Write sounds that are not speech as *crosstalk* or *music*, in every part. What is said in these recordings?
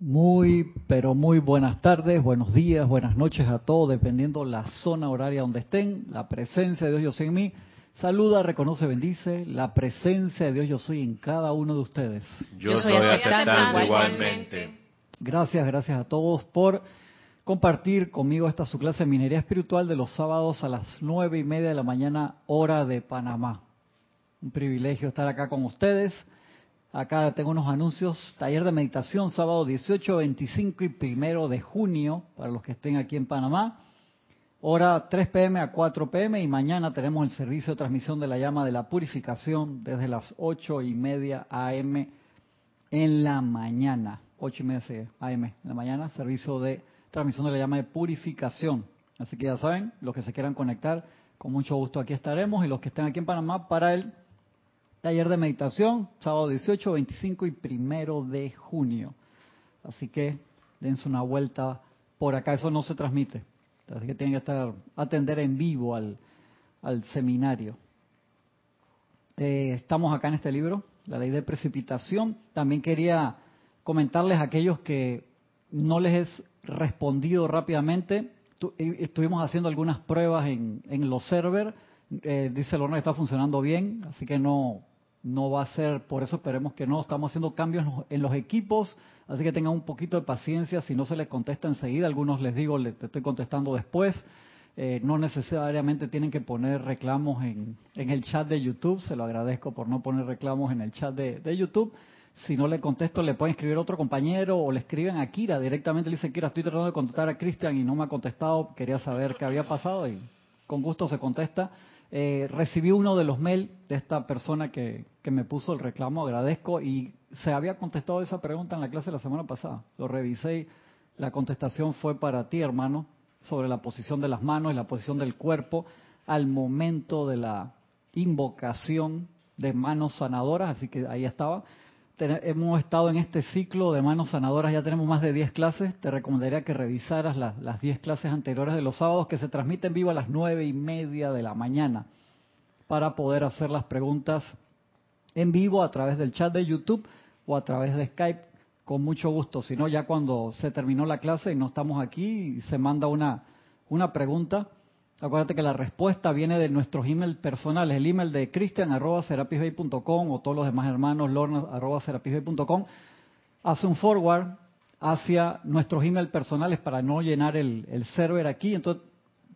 Muy, pero muy buenas tardes, buenos días, buenas noches a todos, dependiendo la zona horaria donde estén. La presencia de Dios yo soy en mí. Saluda, reconoce, bendice la presencia de Dios yo soy en cada uno de ustedes. Yo, soy aceptando igualmente. Gracias, gracias a todos por compartir conmigo esta su clase de minería espiritual de los sábados a las nueve y media de la mañana, hora de Panamá. Un privilegio estar acá con ustedes. Acá tengo unos anuncios. Taller de meditación, sábado 18, 25 y primero de junio, para los que estén aquí en Panamá. Hora 3 pm a 4 pm y mañana tenemos el servicio de transmisión de la llama de la purificación desde las 8 y media am en la mañana. 8 y media am en la mañana, servicio de transmisión de la llama de purificación. Así que ya saben, los que se quieran conectar, con mucho gusto aquí estaremos y los que estén aquí en Panamá para el taller de meditación, sábado 18, 25 y primero de junio. Así que dense una vuelta por acá, eso no se transmite. Así que tienen que estar, atender en vivo al, al seminario. Eh, estamos acá en este libro, La Ley de Precipitación. También quería comentarles a aquellos que no les he respondido rápidamente. Estuvimos haciendo algunas pruebas en, en los servers. Eh, dice Lorna que está funcionando bien, así que no, no va a ser, por eso esperemos que no, estamos haciendo cambios en los equipos, así que tengan un poquito de paciencia, si no se les contesta enseguida, algunos les digo, les estoy contestando después, eh, no necesariamente tienen que poner reclamos en, en, el chat de YouTube, se lo agradezco por no poner reclamos en el chat de, de YouTube, si no le contesto le pueden escribir a otro compañero o le escriben a Kira directamente, le dice Kira, estoy tratando de contestar a Cristian y no me ha contestado, quería saber qué había pasado y con gusto se contesta. Eh, recibí uno de los mails de esta persona que, que, me puso el reclamo, agradezco, y se había contestado esa pregunta en la clase la semana pasada. Lo revisé y la contestación fue para ti, hermano, sobre la posición de las manos y la posición del cuerpo al momento de la invocación de manos sanadoras, así que ahí estaba hemos estado en este ciclo de manos sanadoras, ya tenemos más de 10 clases. Te recomendaría que revisaras las 10 clases anteriores de los sábados que se transmiten vivo a las 9 y media de la mañana para poder hacer las preguntas en vivo a través del chat de YouTube o a través de Skype con mucho gusto. Si no, ya cuando se terminó la clase y no estamos aquí, se manda una, una pregunta Acuérdate que la respuesta viene de nuestros emails personales, el email de cristian arroba o todos los demás hermanos lorna arroba Hace un forward hacia nuestros emails personales para no llenar el, server aquí. Entonces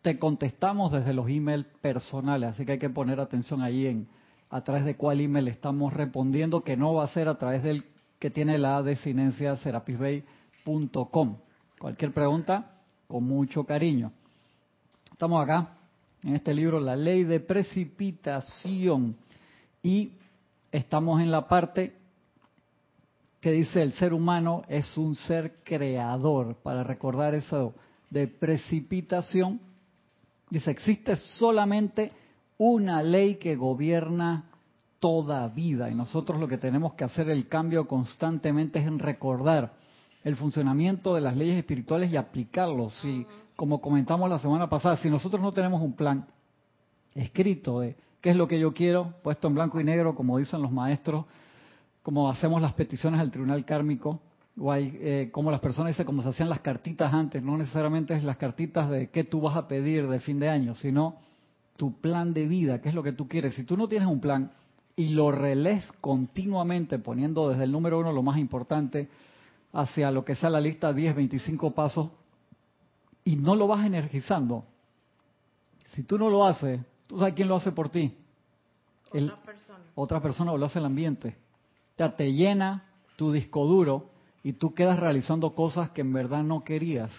te contestamos desde los emails personales, así que hay que poner atención ahí en a través de cuál email estamos respondiendo, que no va a ser a través del que tiene la desinencia serapisbay.com. Cualquier pregunta, con mucho cariño. Estamos acá en este libro, La ley de precipitación, y estamos en la parte que dice el ser humano es un ser creador. Para recordar eso de precipitación, dice, existe solamente una ley que gobierna toda vida y nosotros lo que tenemos que hacer el cambio constantemente es en recordar el funcionamiento de las leyes espirituales y aplicarlos. Si como comentamos la semana pasada, si nosotros no tenemos un plan escrito de qué es lo que yo quiero, puesto en blanco y negro, como dicen los maestros, como hacemos las peticiones al tribunal kármico, o eh, como las personas dicen, como se hacían las cartitas antes, no necesariamente es las cartitas de qué tú vas a pedir de fin de año, sino tu plan de vida, qué es lo que tú quieres. Si tú no tienes un plan y lo relees continuamente, poniendo desde el número uno lo más importante, hacia lo que sea la lista 10, 25 pasos y no lo vas energizando, si tú no lo haces, ¿tú sabes quién lo hace por ti? otra persona. Otra persona o lo hace el ambiente. Ya te llena tu disco duro y tú quedas realizando cosas que en verdad no querías,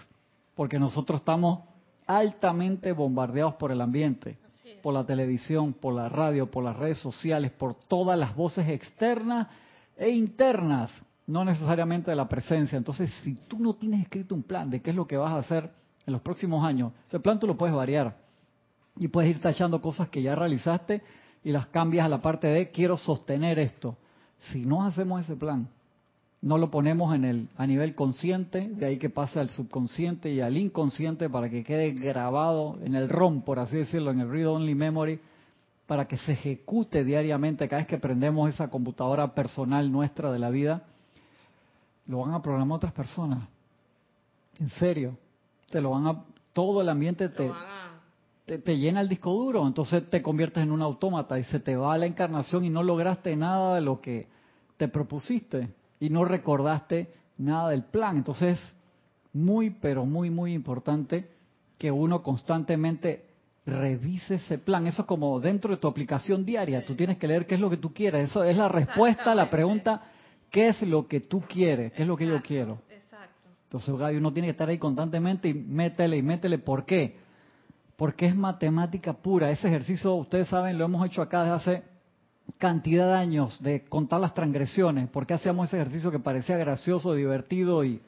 porque nosotros estamos altamente bombardeados por el ambiente, por la televisión, por la radio, por las redes sociales, por todas las voces externas e internas, no necesariamente de la presencia. Entonces, si tú no tienes escrito un plan de qué es lo que vas a hacer, en los próximos años. Ese plan tú lo puedes variar y puedes ir tachando cosas que ya realizaste y las cambias a la parte de quiero sostener esto. Si no hacemos ese plan, no lo ponemos en el a nivel consciente, de ahí que pase al subconsciente y al inconsciente para que quede grabado en el ROM, por así decirlo, en el read only memory, para que se ejecute diariamente cada vez que prendemos esa computadora personal nuestra de la vida lo van a programar otras personas. En serio. Te lo van a, todo el ambiente te, te, te, llena el disco duro, entonces te conviertes en un autómata y se te va la encarnación y no lograste nada de lo que te propusiste y no recordaste nada del plan. Entonces, muy, pero muy, muy importante que uno constantemente revise ese plan. Eso es como dentro de tu aplicación diaria. Tú tienes que leer qué es lo que tú quieres. Eso es la respuesta a la pregunta, ¿qué es lo que tú quieres? ¿Qué es lo que yo quiero? Entonces, uno tiene que estar ahí constantemente y métele y métele. ¿Por qué? Porque es matemática pura. Ese ejercicio, ustedes saben, lo hemos hecho acá desde hace cantidad de años de contar las transgresiones. ¿Por qué hacíamos ese ejercicio que parecía gracioso, divertido y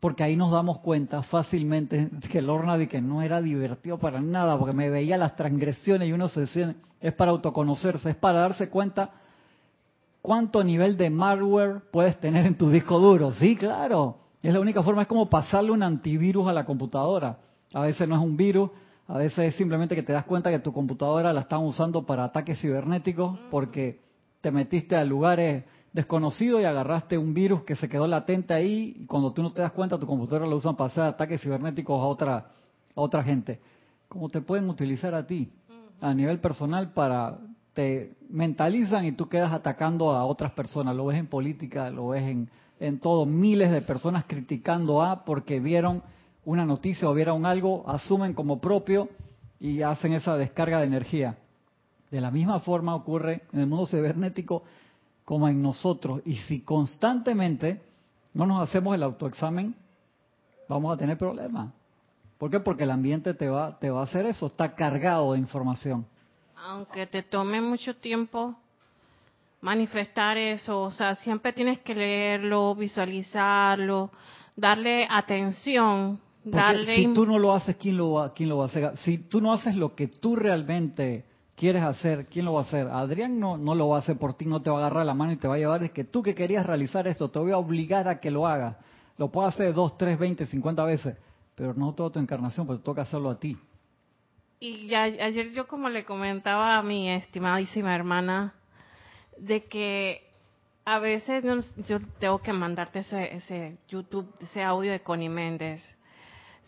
porque ahí nos damos cuenta fácilmente que el Ornadi que no era divertido para nada, porque me veía las transgresiones y uno se decía, es para autoconocerse, es para darse cuenta cuánto nivel de malware puedes tener en tu disco duro. Sí, claro, es la única forma, es como pasarle un antivirus a la computadora. A veces no es un virus, a veces es simplemente que te das cuenta que tu computadora la están usando para ataques cibernéticos porque te metiste a lugares desconocido y agarraste un virus que se quedó latente ahí y cuando tú no te das cuenta tu computadora lo usan para hacer ataques cibernéticos a otra, a otra gente. ¿Cómo te pueden utilizar a ti a nivel personal para te mentalizan y tú quedas atacando a otras personas? Lo ves en política, lo ves en, en todo, miles de personas criticando a porque vieron una noticia o vieron algo, asumen como propio y hacen esa descarga de energía. De la misma forma ocurre en el mundo cibernético como en nosotros. Y si constantemente no nos hacemos el autoexamen, vamos a tener problemas. ¿Por qué? Porque el ambiente te va, te va a hacer eso, está cargado de información. Aunque te tome mucho tiempo manifestar eso, o sea, siempre tienes que leerlo, visualizarlo, darle atención, darle... Si tú no lo haces, ¿quién lo, va, ¿quién lo va a hacer? Si tú no haces lo que tú realmente quieres hacer, ¿quién lo va a hacer? Adrián no, no lo va a hacer por ti, no te va a agarrar la mano y te va a llevar. Es que tú que querías realizar esto, te voy a obligar a que lo hagas. Lo puedo hacer dos, tres, veinte, cincuenta veces, pero no toda tu encarnación, porque toca hacerlo a ti. Y ya, ayer yo como le comentaba a mi estimadísima hermana, de que a veces yo, tengo que mandarte ese, ese YouTube, ese audio de Connie Méndez.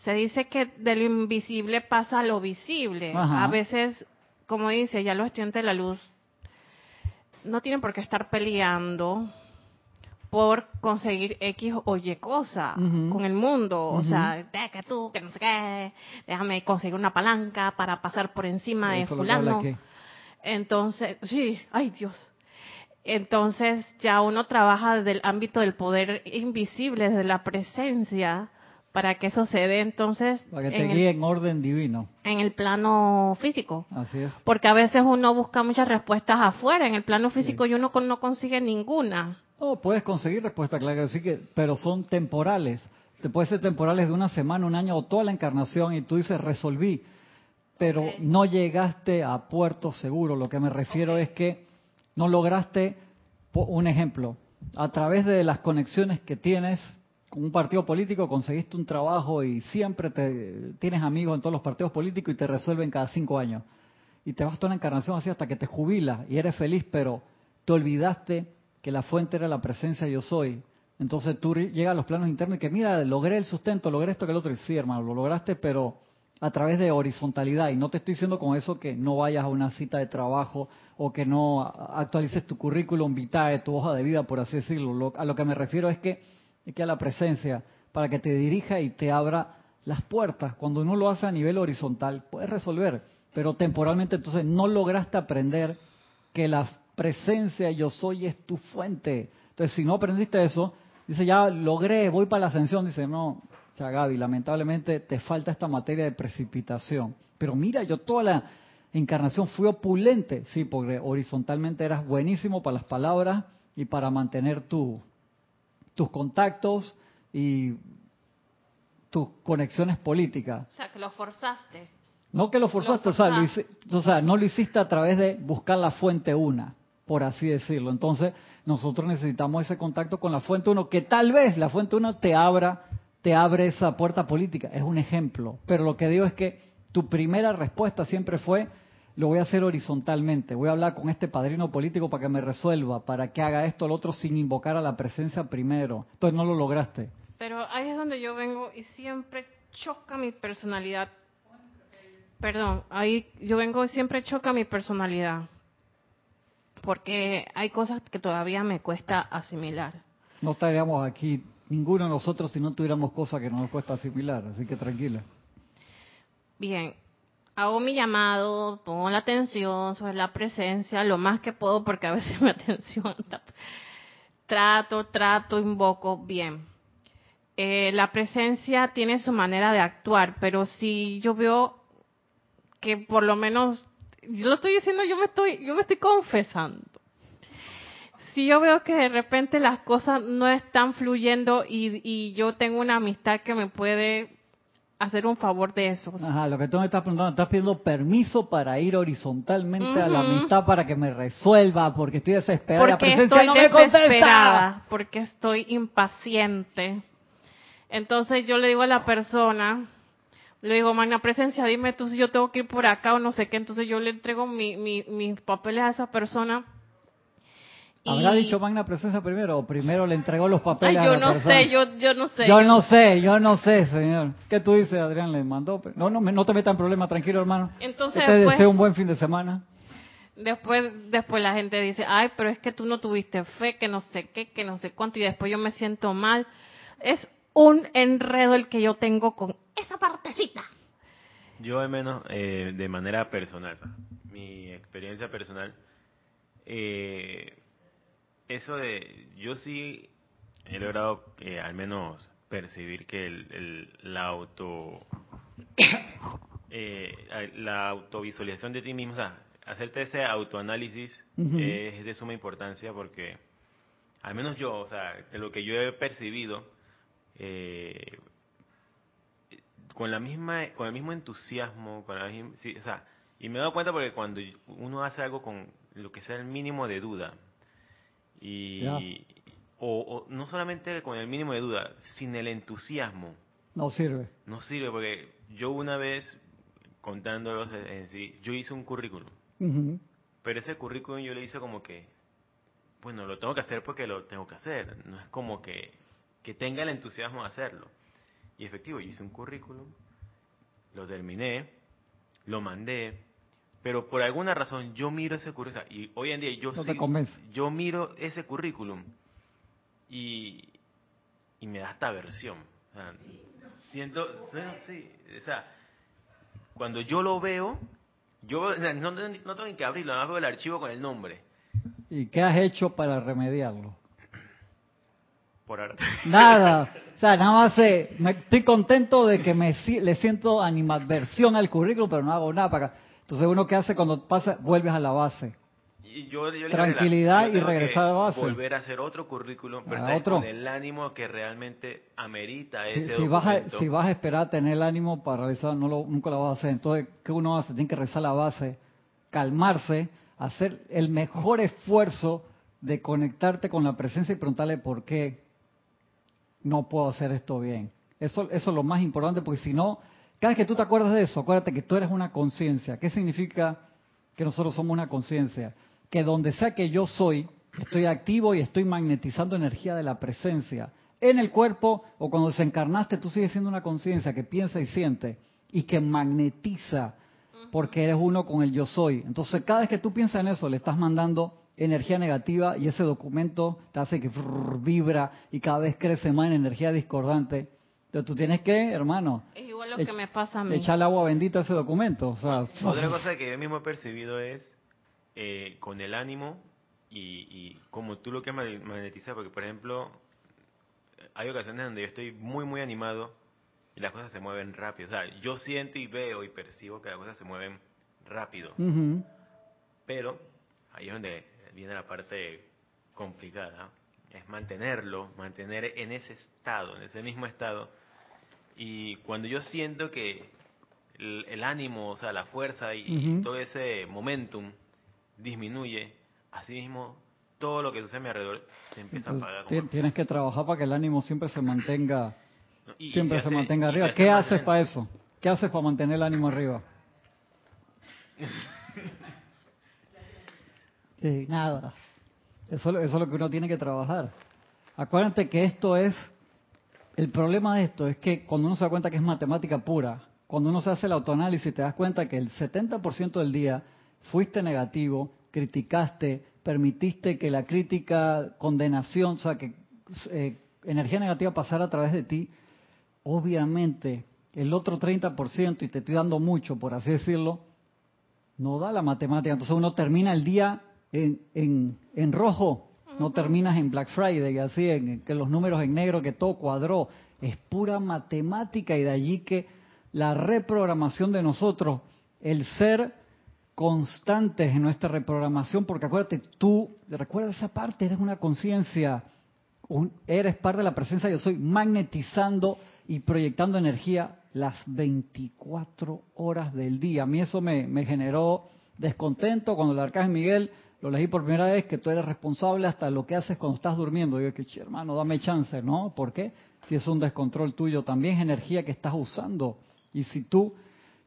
Se dice que de lo invisible pasa a lo visible. A veces como dice, ya los estudiantes de la luz no tienen por qué estar peleando por conseguir X o Y cosa con el mundo. O sea, que tú, que no sé qué, déjame conseguir una palanca para pasar por encima de fulano. Entonces, sí, ay Dios. Entonces ya uno trabaja desde el ámbito del poder invisible, desde la presencia, para que eso se dé entonces para que te guíe en orden divino. en el plano físico. Así es. Porque a veces uno busca muchas respuestas afuera en el plano físico y uno no consigue ninguna. No puedes conseguir respuestas claro sí que pero son temporales. Te puede ser temporales de una semana un año o toda la encarnación y tú dices resolví pero no llegaste a puerto seguro. Lo que me refiero es que no lograste un ejemplo a través de las conexiones que tienes con un partido político conseguiste un trabajo y siempre te, tienes amigos en todos los partidos políticos y te resuelven cada cinco años. Y te vas toda una encarnación así hasta que te jubilas y eres feliz, pero te olvidaste que la fuente era la presencia yo soy. Entonces tú llegas a los planos internos y que mira, logré el sustento, logré esto que el otro. Y hermano, lo lograste, pero a través de horizontalidad. Y no te estoy diciendo con eso que no vayas a una cita de trabajo o que no actualices tu currículum vitae, tu hoja de vida, por así decirlo. a lo que me refiero es que y que a la presencia para que te dirija y te abra las puertas. Cuando uno lo hace a nivel horizontal, puedes resolver, pero temporalmente entonces no lograste aprender que la presencia yo soy es tu fuente. Entonces, si no aprendiste eso, dice, ya logré, voy para la ascensión, dice, no, o lamentablemente te falta esta materia de precipitación. Pero mira, yo toda la encarnación fui opulente, sí, porque horizontalmente eras buenísimo para las palabras y para mantener tu, tus contactos y tus conexiones políticas. O sea, que lo forzaste. No que lo forzaste, o, sea, no lo hiciste a través de buscar la fuente una, por así decirlo. Entonces, nosotros necesitamos ese contacto con la fuente uno, que tal vez la fuente uno te abra, te abre esa puerta política. Es un ejemplo. Pero lo que digo es que tu primera respuesta siempre fue lo voy a hacer horizontalmente. Voy a hablar con este padrino político para que me resuelva, para que haga esto o lo otro sin invocar a la presencia primero. Entonces no lo lograste. Pero ahí es donde yo vengo y siempre choca mi personalidad. Perdón, ahí yo vengo y siempre choca mi personalidad. Porque hay cosas que todavía me cuesta asimilar. No estaríamos aquí ninguno de nosotros si no tuviéramos cosas que nos cuesta asimilar, así que tranquila. Bien, hago mi llamado, pongo la atención sobre la presencia, lo más que puedo porque a veces *laughs* mi atención trato, trato, invoco, bien. Eh, la presencia tiene su manera de actuar, pero si yo veo que por lo menos, yo lo estoy diciendo, yo me estoy, yo me estoy confesando. Si yo veo que de repente las cosas no están fluyendo y, y yo tengo una amistad que me puede hacer un favor de eso. Ajá, lo que tú me estás preguntando, estás pidiendo permiso para ir horizontalmente a la amistad para que me resuelva, porque estoy desesperada. Porque estoy desesperada, porque estoy impaciente. Entonces yo le digo a la persona, le digo, magna presencia, dime tú si yo tengo que ir por acá o no sé qué. Entonces yo le entrego mi, mis papeles a esa persona ¿Habrá dicho Magna Presencia primero o primero le entregó los papeles a la no Sé, yo, yo no sé, yo, no sé. Yo no sé, señor. ¿Qué tú dices, Adrián? ¿Le mandó? No, no, no te metas en problemas, tranquilo, hermano. Entonces, te deseo un buen fin de semana. Después, después la gente dice, ay, pero es que tú no tuviste fe, que no sé qué, que no sé cuánto, y después yo me siento mal. Es un enredo el que yo tengo con esa partecita. Yo al menos, eh, de manera personal, mi experiencia personal, eh, eso de, yo sí he logrado eh, al menos percibir que el, la auto, *coughs* eh, la autovisualización de ti mismo, o sea, hacerte ese autoanálisis es de suma importancia porque, al menos yo, o sea, de lo que yo he percibido, eh, con la misma, con el mismo entusiasmo, con la sí, o sea, y me he dado cuenta porque cuando uno hace algo con lo que sea el mínimo de duda, y, o, no solamente con el mínimo de duda, sin el entusiasmo. No sirve. No sirve porque yo una vez, contándolos en sí, yo hice un currículum. Pero ese currículum yo le hice como que, bueno, lo tengo que hacer porque lo tengo que hacer. No es como que, que tenga el entusiasmo de hacerlo. Y efectivo, yo hice un currículum, lo terminé, lo mandé, pero por alguna razón yo miro ese currículum y hoy en día yo yo miro ese currículum y, y me da esta aversión. siento, sí, o sea, cuando yo lo veo, yo no, no, tengo ni que abrirlo, nada más veo el archivo con el nombre. ¿Y qué has hecho para remediarlo? Por ahora. Nada. *laughs* O sea, nada más eh, estoy contento de que me le siento animadversión al currículum, pero no hago nada para entonces uno que hace cuando pasa, vuelves a la base. Tranquilidad y regresar a la base. Volver a hacer otro currículum, pero con el ánimo que realmente amerita ese si vas, a, si vas a esperar a tener el ánimo para realizar, no lo, nunca lo vas a hacer. Entonces, ¿qué uno hace? Tiene que rezar la base, calmarse, hacer el mejor esfuerzo de conectarte con la presencia y preguntarle por qué no puedo hacer esto bien. Eso, eso es lo más importante, porque si no, cada vez que tú te acuerdas de eso, acuérdate que tú eres una conciencia. ¿Qué significa que nosotros somos una conciencia? Que donde sea que yo soy, estoy activo y estoy magnetizando energía de la presencia. En el cuerpo o cuando desencarnaste, tú sigues siendo una conciencia que piensa y siente y que magnetiza porque eres uno con el yo soy. Entonces, cada vez que tú piensas en eso, le estás mandando energía negativa y ese documento te hace que vibra y cada vez crece más en energía discordante. Entonces tú tienes que, hermano, es igual lo que me pasa a mí. Echar el agua bendita a ese documento. O sea, Otra *laughs* cosa que yo mismo he percibido es eh, con el ánimo y, como tú lo que magnetizar, porque por ejemplo, hay ocasiones donde yo estoy muy, muy animado y las cosas se mueven rápido. O sea, yo siento y veo y percibo que las cosas se mueven rápido. Pero ahí es donde viene la parte complicada. Es mantenerlo, mantener en ese estado, en ese mismo estado, y cuando yo siento que el, ánimo, o sea, la fuerza y, todo ese momentum disminuye, así mismo todo lo que sucede a mi alrededor se empieza a apagar. Tienes que trabajar para que el ánimo siempre se mantenga, siempre se, mantenga arriba. ¿Qué haces para eso? ¿Qué haces para mantener el ánimo arriba? *laughs* nada. Eso, eso es lo que uno tiene que trabajar. Acuérdate que esto es, el problema de esto es que cuando uno se da cuenta que es matemática pura, cuando uno se hace el autoanálisis te das cuenta que el 70% del día fuiste negativo, criticaste, permitiste que la crítica, condenación, o sea, que eh, energía negativa pasara a través de ti, obviamente el otro 30%, y te estoy dando mucho, por así decirlo, no da la matemática. Entonces uno termina el día en, en, en rojo, no terminas en Black Friday, así, en, que los números en negro, que todo cuadró. Es pura matemática y de allí que la reprogramación de nosotros, el ser constantes en nuestra reprogramación, porque acuérdate, tú, recuerda esa parte, eres una conciencia, eres parte de la presencia, yo soy magnetizando y proyectando energía las 24 horas del día. A mí eso me, me generó descontento cuando el arcángel Miguel lo leí por primera vez, que tú eres responsable hasta lo que haces cuando estás durmiendo. Digo, que hermano, dame chance, ¿no? ¿Por qué? Si es un descontrol tuyo, también es energía que estás usando. Y si tú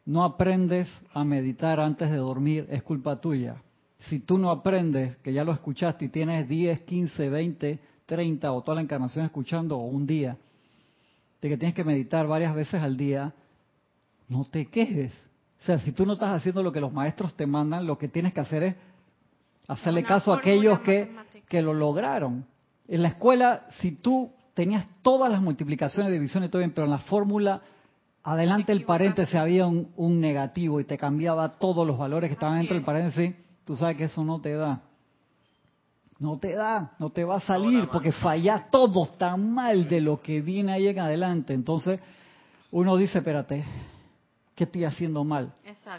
no aprendes a meditar antes de dormir, es culpa tuya. Si tú no aprendes, que ya lo escuchaste y tienes 10, 15, 20, 30 o toda la encarnación escuchando o un día, de que tienes que meditar varias veces al día, no te quejes. O sea, si tú no estás haciendo lo que los maestros te mandan, lo que tienes que hacer es hacerle caso a aquellos que, que lo lograron. En la escuela, si tú tenías todas las multiplicaciones, divisiones, todo bien, pero en la fórmula, adelante el paréntesis había un, un, negativo y te cambiaba todos los valores que estaban dentro del paréntesis, tú sabes que eso no te da. No te da, no te va a salir porque falla todo está mal de lo que viene ahí en adelante. Entonces, uno dice, espérate, ¿qué estoy haciendo mal?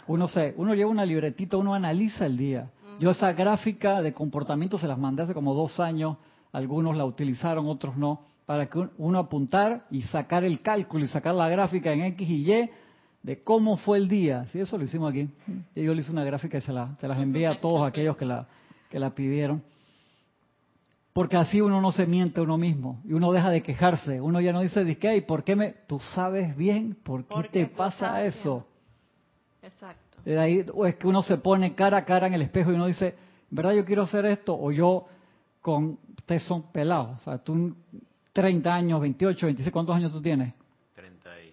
Uno se, uno lleva una libretita, uno analiza el día. Yo esa gráfica de comportamiento se las mandé hace como dos años, algunos la utilizaron, otros no, para que uno apuntar y sacar el cálculo y sacar la gráfica en X y Y de cómo fue el día. Sí, eso lo hicimos aquí. Y yo le hice una gráfica y se, la, se las envié a todos aquellos que la, que la pidieron. Porque así uno no se miente a uno mismo y uno deja de quejarse. Uno ya no dice, ¿qué? ¿Y por qué me...? Tú sabes bien por qué te pasa eso. Exacto. De ahí, o es que uno se pone cara a cara en el espejo y uno dice, ¿verdad yo quiero hacer esto? O yo con, ustedes son pelados, o sea, tú 30 años, 28, 26, ¿cuántos años tú tienes? 32.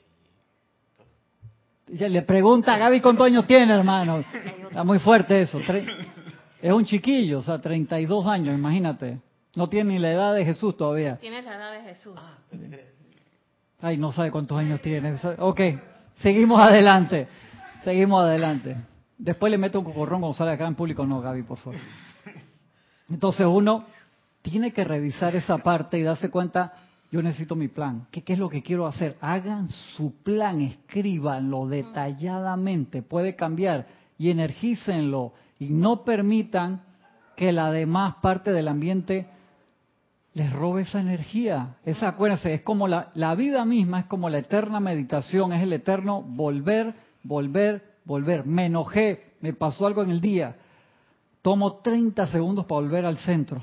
Ya le pregunta a Gaby cuántos años tiene, hermano. *laughs* Está muy fuerte eso. Es un chiquillo, o sea, 32 años, imagínate. No tiene ni la edad de Jesús todavía. Tiene la edad de Jesús. Ay, no sabe cuántos años tiene. Ok, seguimos adelante. Seguimos adelante. Después le meto un cocorrón cuando sale acá en público. No, Gaby, por favor. Entonces uno tiene que revisar esa parte y darse cuenta, yo necesito mi plan. ¿Qué, es lo que quiero hacer? Hagan su plan, escríbanlo detalladamente. Puede cambiar y energícenlo. Y no permitan que la demás parte del ambiente les robe esa energía. Esa, acuérdense, es como la, la vida misma, es como la eterna meditación, es el eterno volver volver, volver. Me enojé, me pasó algo en el día. Tomo 30 segundos para volver al centro.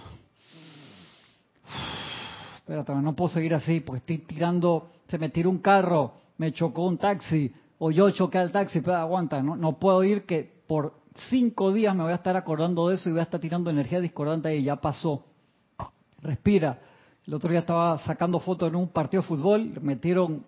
Espérate, no puedo seguir así porque estoy tirando, se me tiró un carro, me chocó un taxi, o yo choqué al taxi, pero aguanta, no, puedo ir que por cinco días me voy a estar acordando de eso y voy a estar tirando energía discordante y ya pasó. Respira. El otro día estaba sacando fotos en un partido de fútbol, metieron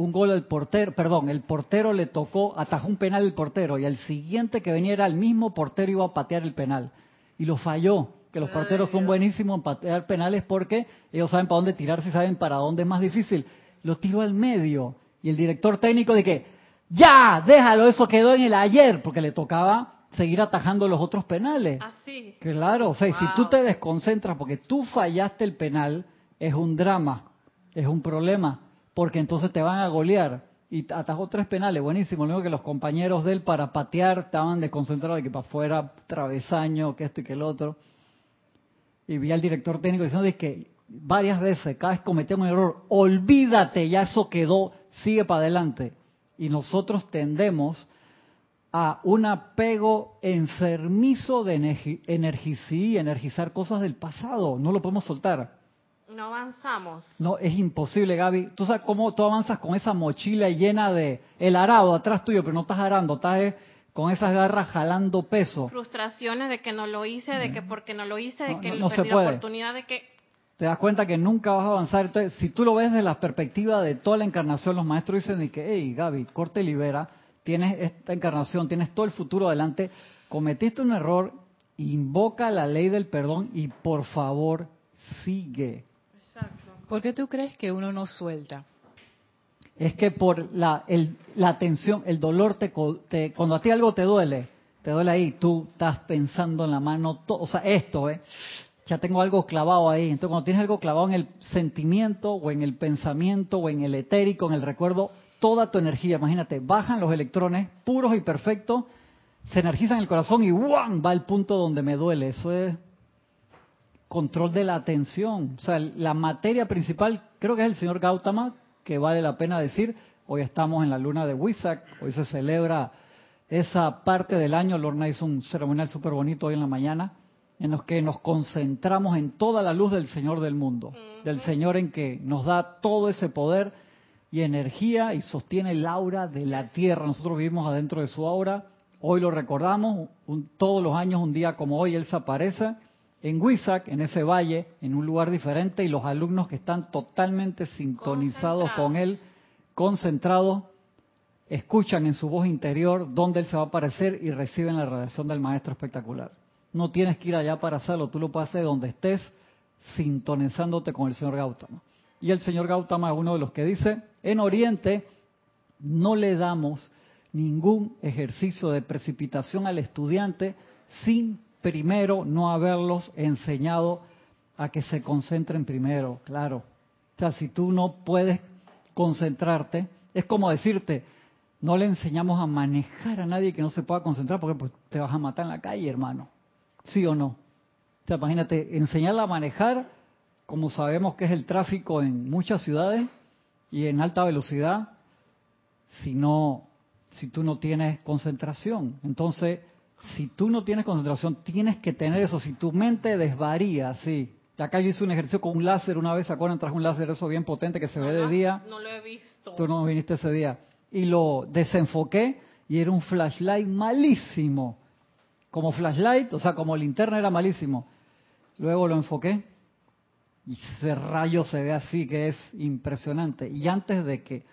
un gol al portero, perdón, el portero le tocó, atajó un penal el portero y el siguiente que venía era el mismo portero iba a patear el penal y lo falló. Que los porteros son buenísimos en patear penales porque ellos saben para dónde tirarse y saben para dónde es más difícil. Lo tiró al medio y el director técnico de que ya, déjalo, eso quedó en el ayer porque le tocaba seguir atajando los otros penales. Así. Claro, o sea, si tú te desconcentras porque tú fallaste el penal, es un drama, es un problema porque entonces te van a golear. Y atajó tres penales, buenísimo. Lo único que los compañeros de él para patear estaban desconcentrados de que para afuera, travesaño, que esto y que el otro. Y vi al director técnico diciendo que varias veces, cada vez cometemos un error, olvídate, ya eso quedó, sigue para adelante. Y nosotros tendemos a un apego enfermizo de energizar, energizar cosas del pasado. No lo podemos soltar. No avanzamos. No, es imposible, Gaby. Tú sabes cómo tú avanzas con esa mochila llena de el arado atrás tuyo, pero no estás arando, estás eh, con esas garras jalando peso. Frustraciones de que no lo hice, de que porque no lo hice, de No, que no- no perdí se la oportunidad de que... Te das cuenta que nunca vas a avanzar. Entonces, si tú lo ves desde la perspectiva de toda la encarnación, los maestros dicen de que, hey, Gaby, corte y libera, tienes esta encarnación, tienes todo el futuro adelante, cometiste un error, invoca la ley del perdón y por favor sigue. ¿Por qué tú crees que uno no suelta? Es que por la, el, la tensión, el dolor, te, te- cuando a ti algo te duele, te duele ahí, tú estás pensando en la mano, to- o sea, esto, ¿eh? ya tengo algo clavado ahí. Entonces, cuando tienes algo clavado en el sentimiento o en el pensamiento o en el etérico, en el recuerdo, toda tu energía, imagínate, bajan los electrones puros y perfectos, se energizan en el corazón y ¡guam! va al punto donde me duele. Eso es control de la atención. O sea, la materia principal, creo que es el señor Gautama, que vale la pena decir. Hoy estamos en la luna de Wisak, hoy se celebra esa parte del año. Lorna hizo un ceremonial súper bonito hoy en la mañana, en los que nos concentramos en toda la luz del Señor del mundo, del Señor en que nos da todo ese poder y energía y sostiene el aura de la tierra. Nosotros vivimos adentro de su aura. Hoy lo recordamos, un- todos los años, un día como hoy, Él se aparece en Huizac, en ese valle, en un lugar diferente, y los alumnos que están totalmente sintonizados con Él, concentrados, escuchan en su voz interior dónde Él se va a aparecer y reciben la radiación del Maestro espectacular. No tienes que ir allá para hacerlo, tú lo puedes hacer donde estés, sintonizándote con el señor Gautama. Y el señor Gautama es uno de los que dice, en Oriente no le damos ningún ejercicio de precipitación al estudiante sin primero no haberlos enseñado a que se concentren primero, claro. O sea, si tú no puedes concentrarte, es como decirte, no le enseñamos a manejar a nadie que no se pueda concentrar porque pues, te vas a matar en la calle, hermano. ¿Sí o no? O sea, imagínate, enseñarla a manejar, como sabemos que es el tráfico en muchas ciudades y en alta velocidad, si no, si tú no tienes concentración. Entonces, si tú no tienes concentración, tienes que tener eso. Si tu mente desvaría, sí. Acá yo hice un ejercicio con un láser una vez, ¿se acuerdan? Traje un láser eso bien potente que se ve de día. No lo he visto. Tú no viniste ese día. Y lo desenfoqué y era un flashlight malísimo. Como flashlight, o sea, como linterna era malísimo. Luego lo enfoqué y ese rayo se ve así que es impresionante. Y antes de que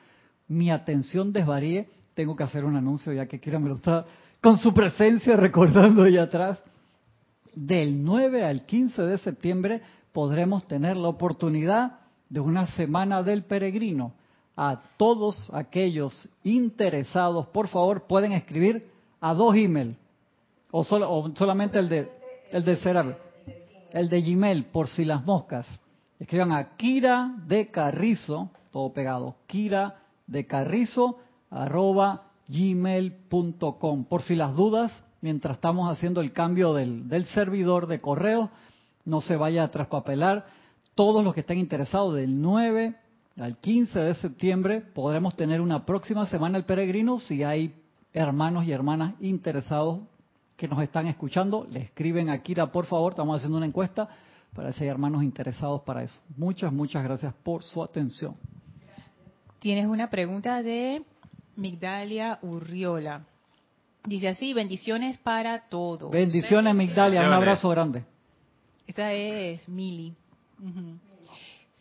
mi atención desvaríe, tengo que hacer un anuncio ya que Kira me lo está con su presencia recordando allá atrás. Del 9 al 15 de septiembre podremos tener la oportunidad de una semana del peregrino. A todos aquellos interesados, por favor, pueden escribir a dos email o, solo, o solamente el de el de el de Gmail por si las moscas. Escriban a Kira de Carrizo, todo pegado, Kira de Carrizo arroba gmail.com. Por si las dudas, mientras estamos haciendo el cambio del, del servidor de correo, no se vaya a traspapelar. Todos los que estén interesados del 9 al 15 de septiembre podremos tener una próxima semana el peregrino si hay hermanos y hermanas interesados que nos están escuchando. Le escriben a Kira, por favor, estamos haciendo una encuesta para si hay hermanos interesados para eso. Muchas, muchas gracias por su atención. Tienes una pregunta de Migdalia Urriola. Dice así, bendiciones para todos. Bendiciones, Migdalia, un abrazo grande. Esta es Mili.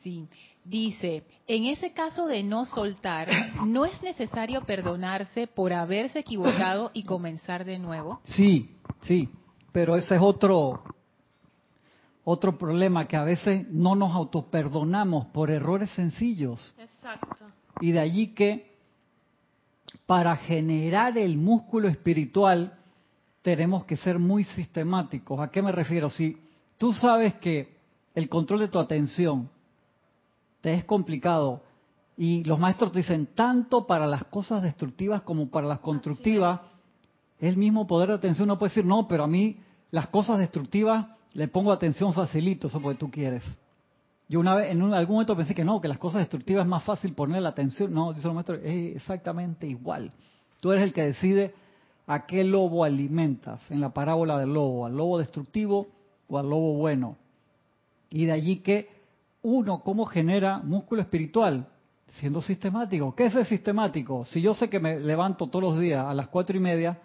Sí. Dice, en ese caso de no soltar, ¿no es necesario perdonarse por haberse equivocado y comenzar de nuevo? Sí, sí, pero ese es otro otro problema que a veces no nos autoperdonamos por errores sencillos Exacto. y de allí que para generar el músculo espiritual tenemos que ser muy sistemáticos. ¿A qué me refiero? Si tú sabes que el control de tu atención te es complicado y los maestros te dicen tanto para las cosas destructivas como para las constructivas, el mismo poder de atención no puede decir, no, pero a mí las cosas destructivas le pongo atención facilito, eso porque tú quieres. Yo una vez, en algún momento pensé que no, que las cosas destructivas es más fácil poner la atención. No, dice el maestro, es exactamente igual. Tú eres el que decide a qué lobo alimentas en la parábola del lobo, al lobo destructivo o al lobo bueno. Y de allí que uno, ¿cómo genera músculo espiritual? Siendo sistemático. ¿Qué es ser sistemático? Si yo sé que me levanto todos los días a las cuatro y media,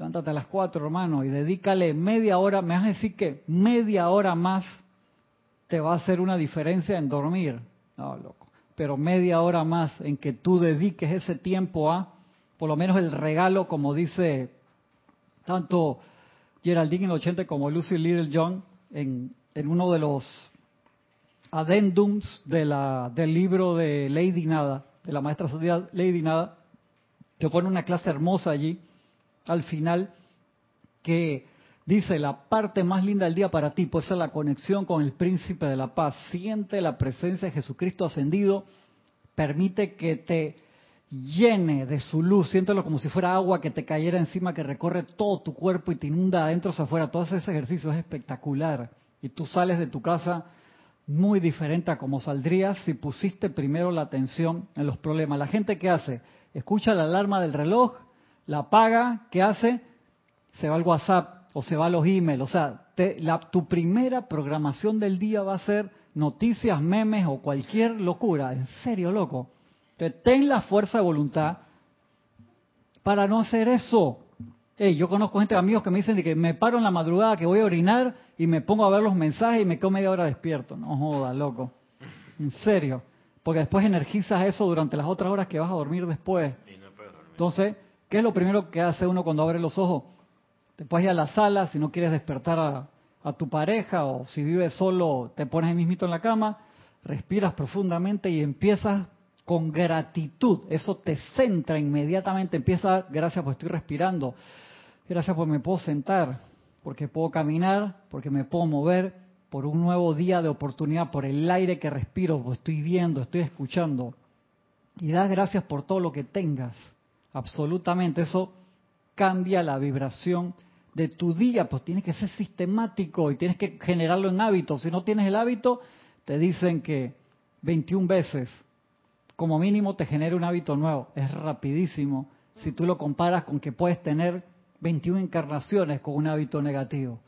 Levántate a las 4, hermano, y dedícale media hora. Me vas a decir que media hora más te va a hacer una diferencia en dormir. No, loco. Pero media hora más en que tú dediques ese tiempo a, por lo menos el regalo, como dice tanto Geraldine en el 80 como Lucy Little John en, en uno de los addendums de la, del libro de Lady Nada, de la maestra Lady Nada, que pone una clase hermosa allí, al final, que dice, la parte más linda del día para ti puede ser la conexión con el príncipe de la paz. Siente la presencia de Jesucristo ascendido, permite que te llene de su luz, siéntelo como si fuera agua que te cayera encima, que recorre todo tu cuerpo y te inunda adentro hacia afuera. Todo ese ejercicio es espectacular. Y tú sales de tu casa muy diferente a como saldrías si pusiste primero la atención en los problemas. La gente que hace, escucha la alarma del reloj, la apaga, ¿qué hace? Se va al WhatsApp o se va a los emails. O sea, tu primera programación del día va a ser noticias, memes o cualquier locura. En serio, loco. Entonces, ten la fuerza de voluntad para no hacer eso. Hey, yo conozco gente, amigos que me dicen que me paro en la madrugada, que voy a orinar y me pongo a ver los mensajes y me quedo media hora despierto. No joda, loco. En serio. Porque después energizas eso durante las otras horas que vas a dormir después. Entonces, ¿qué es lo primero que hace uno cuando abre los ojos? Te puedes ir a la sala si no quieres despertar a, tu pareja o si vives solo te pones ahí mismito en la cama, respiras profundamente y empiezas con gratitud. Eso te centra inmediatamente, empieza, gracias pues estoy respirando, gracias pues me puedo sentar, porque puedo caminar, porque me puedo mover, por un nuevo día de oportunidad, por el aire que respiro, pues estoy viendo, estoy escuchando. Y das gracias por todo lo que tengas. Absolutamente, eso cambia la vibración de tu día, pues tienes que ser sistemático y tienes que generarlo en hábitos. Si no tienes el hábito, te dicen que 21 veces como mínimo te genera un hábito nuevo. Es rapidísimo si tú lo comparas con que puedes tener 21 encarnaciones con un hábito negativo.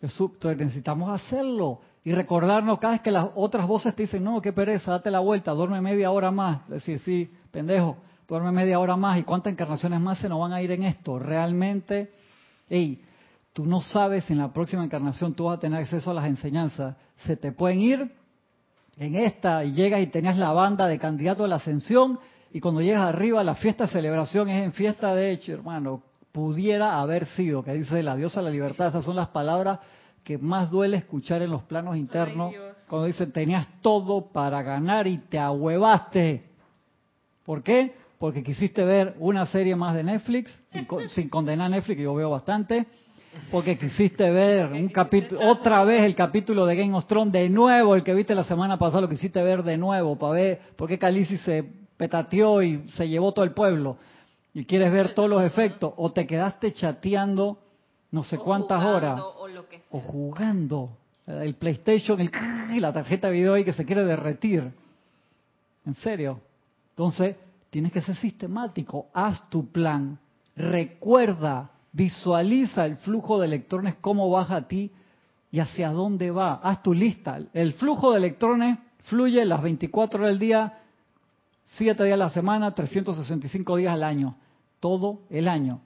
Necesitamos hacerlo y recordarnos cada vez que las otras voces te dicen, no, qué pereza, date la vuelta, duerme media hora más. Decir, sí, pendejo, duerme media hora más y cuántas encarnaciones más se nos van a ir en esto. Realmente, hey, tú no sabes si en la próxima encarnación tú vas a tener acceso a las enseñanzas. Se te pueden ir en esta y llegas y tenías la banda de candidato a la ascensión y cuando llegas arriba la fiesta de celebración es en fiesta de hecho, hermano, pudiera haber sido, que dice la diosa de la libertad, esas son las palabras que más duele escuchar en los planos internos, cuando dicen tenías todo para ganar y te ahuevaste. ¿Por qué? Porque quisiste ver una serie más de Netflix, sin, *laughs* condenar a Netflix, que yo veo bastante, porque quisiste ver un capítulo, otra vez el capítulo de Game of Thrones, de nuevo el que viste la semana pasada, lo quisiste ver de nuevo, para ver por qué Calici se petateó y se llevó todo el pueblo y quieres ver todos los efectos, o te quedaste chateando no sé cuántas horas, o, jugando el PlayStation, el, *laughs* la tarjeta de video ahí que se quiere derretir. En serio. Entonces, tienes que ser sistemático, haz tu plan, recuerda, visualiza el flujo de electrones, cómo baja a ti y hacia dónde va. Haz tu lista. El flujo de electrones fluye las 24 horas del día, Siete días a la semana, 365 días al año, todo el año.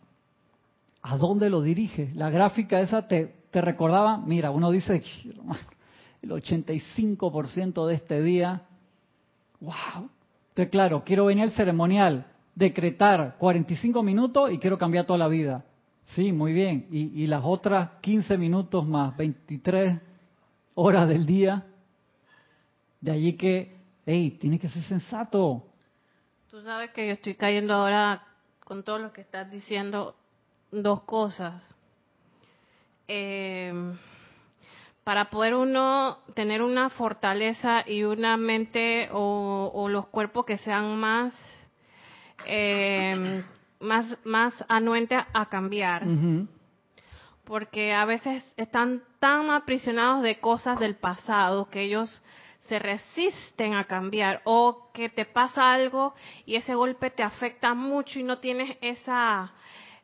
¿A dónde lo dirige? La gráfica esa te, te recordaba, mira, uno dice, el 85% de este día, wow. Entonces, claro, quiero venir al ceremonial, decretar 45 minutos y quiero cambiar toda la vida. Sí, muy bien. Y, y las otras 15 minutos más 23 horas del día, de allí que, hey, tiene que ser sensato. Tú sabes que yo estoy cayendo ahora con todo lo que estás diciendo dos cosas. Em, para poder uno tener una fortaleza y una mente o, los cuerpos que sean más eh, más más anuentes a cambiar. Porque a veces están tan aprisionados de cosas del pasado que ellos se resisten a cambiar o que te pasa algo y ese golpe te afecta mucho y no tienes esa,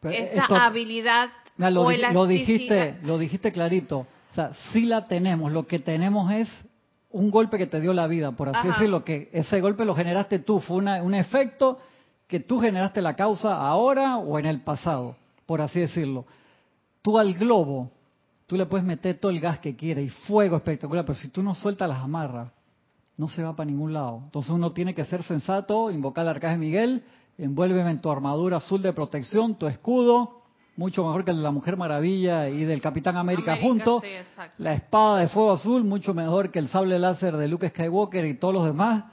esa habilidad lo, o lo dijiste lo dijiste clarito o sea sí la tenemos lo que tenemos es un golpe que te dio la vida por así decirlo que ese golpe lo generaste tú fue un efecto que tú generaste la causa ahora o en el pasado por así decirlo. Tú al globo, tú le puedes meter todo el gas que quieras y fuego espectacular, pero si tú no sueltas las amarras, no se va para ningún lado. Entonces uno tiene que ser sensato, invocar al arcángel Miguel, envuélveme en tu armadura azul de protección, tu escudo, mucho mejor que el de la Mujer Maravilla y del Capitán América, junto. la espada de fuego azul, mucho mejor que el sable láser de Luke Skywalker y todos los demás.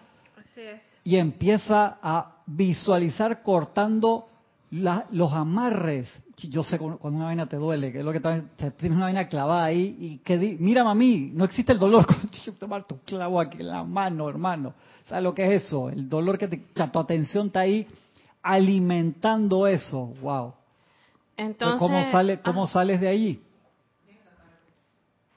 Y empieza a visualizar cortando los amarres. Yo sé cuando una vaina te duele, que es lo que tienes una vaina clavada ahí y que di, mírame a mí, no existe el dolor *laughs* cuando tomar tu clavo aquí en la mano, hermano. ¿Sabes lo que es eso? El dolor que te, tu atención está ahí alimentando eso. Wow. Entonces, ¿Cómo, sale, cómo ah. sales de allí?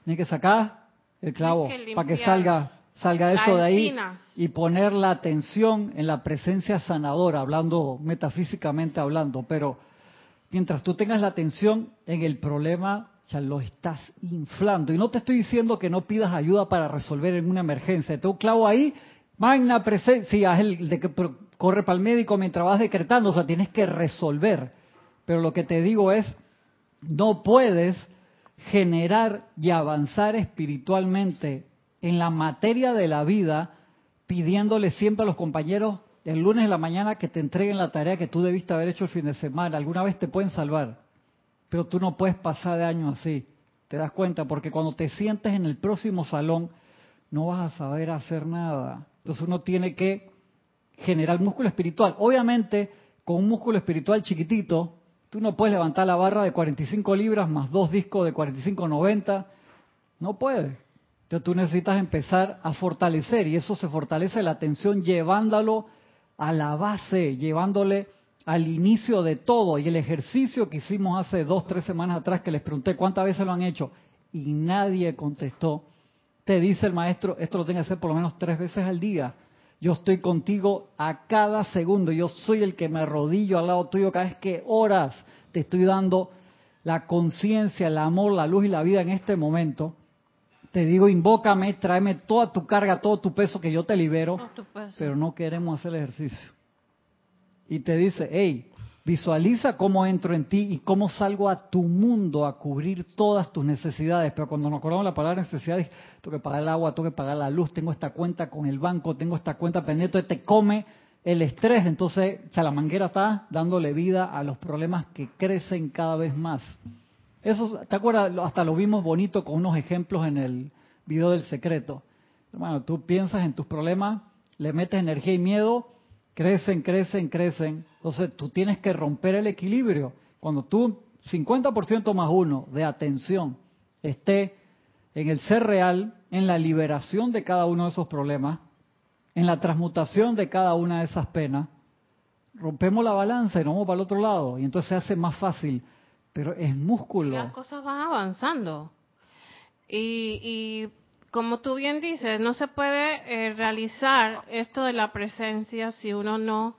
Tienes que sacar el clavo para que salga salga eso de ahí y poner la atención en la presencia sanadora, hablando metafísicamente hablando, pero mientras tú tengas la atención en el problema, ya lo estás inflando. Y no te estoy diciendo que no pidas ayuda para resolver en una emergencia. Te un clavo ahí, magna presencia, es el de que corre para el médico mientras vas decretando, o sea, tienes que resolver. Pero lo que te digo es, no puedes generar y avanzar espiritualmente en la materia de la vida, pidiéndole siempre a los compañeros el lunes de la mañana que te entreguen la tarea que tú debiste haber hecho el fin de semana. Alguna vez te pueden salvar, pero tú no puedes pasar de año así. ¿Te das cuenta? Porque cuando te sientes en el próximo salón, no vas a saber hacer nada. Entonces uno tiene que generar músculo espiritual. Obviamente, con un músculo espiritual chiquitito, tú no puedes levantar la barra de 45 libras más dos discos de 45-90. No puedes. Entonces tú necesitas empezar a fortalecer y eso se fortalece la atención llevándolo a la base, llevándole al inicio de todo. Y el ejercicio que hicimos hace dos, tres semanas atrás, que les pregunté cuántas veces lo han hecho y nadie contestó, te dice el maestro, esto lo tienes que hacer por lo menos tres veces al día. Yo estoy contigo a cada segundo, yo soy el que me arrodillo al lado tuyo cada vez que horas te estoy dando la conciencia, el amor, la luz y la vida en este momento. Te digo, invócame, tráeme toda tu carga, todo tu peso que yo te libero, pero no queremos hacer el ejercicio. Y te dice, hey, visualiza cómo entro en ti y cómo salgo a tu mundo a cubrir todas tus necesidades. Pero cuando nos acordamos la palabra necesidades, tengo que pagar el agua, tengo que pagar la luz, tengo esta cuenta con el banco, tengo esta cuenta pendiente, te come el estrés. Entonces, Chalamanguera está dándole vida a los problemas que crecen cada vez más. Eso, ¿te acuerdas? Hasta lo vimos bonito con unos ejemplos en el video del secreto. Hermano, tú piensas en tus problemas, le metes energía y miedo, crecen, crecen, crecen. Entonces tú tienes que romper el equilibrio. Cuando tú, 50% más uno de atención esté en el ser real, en la liberación de cada uno de esos problemas, en la transmutación de cada una de esas penas, rompemos la balanza y nos vamos para el otro lado. Y entonces se hace más fácil pero es músculo. Las cosas van avanzando. Y, y como tú bien dices, no se puede eh, realizar esto de la presencia si uno no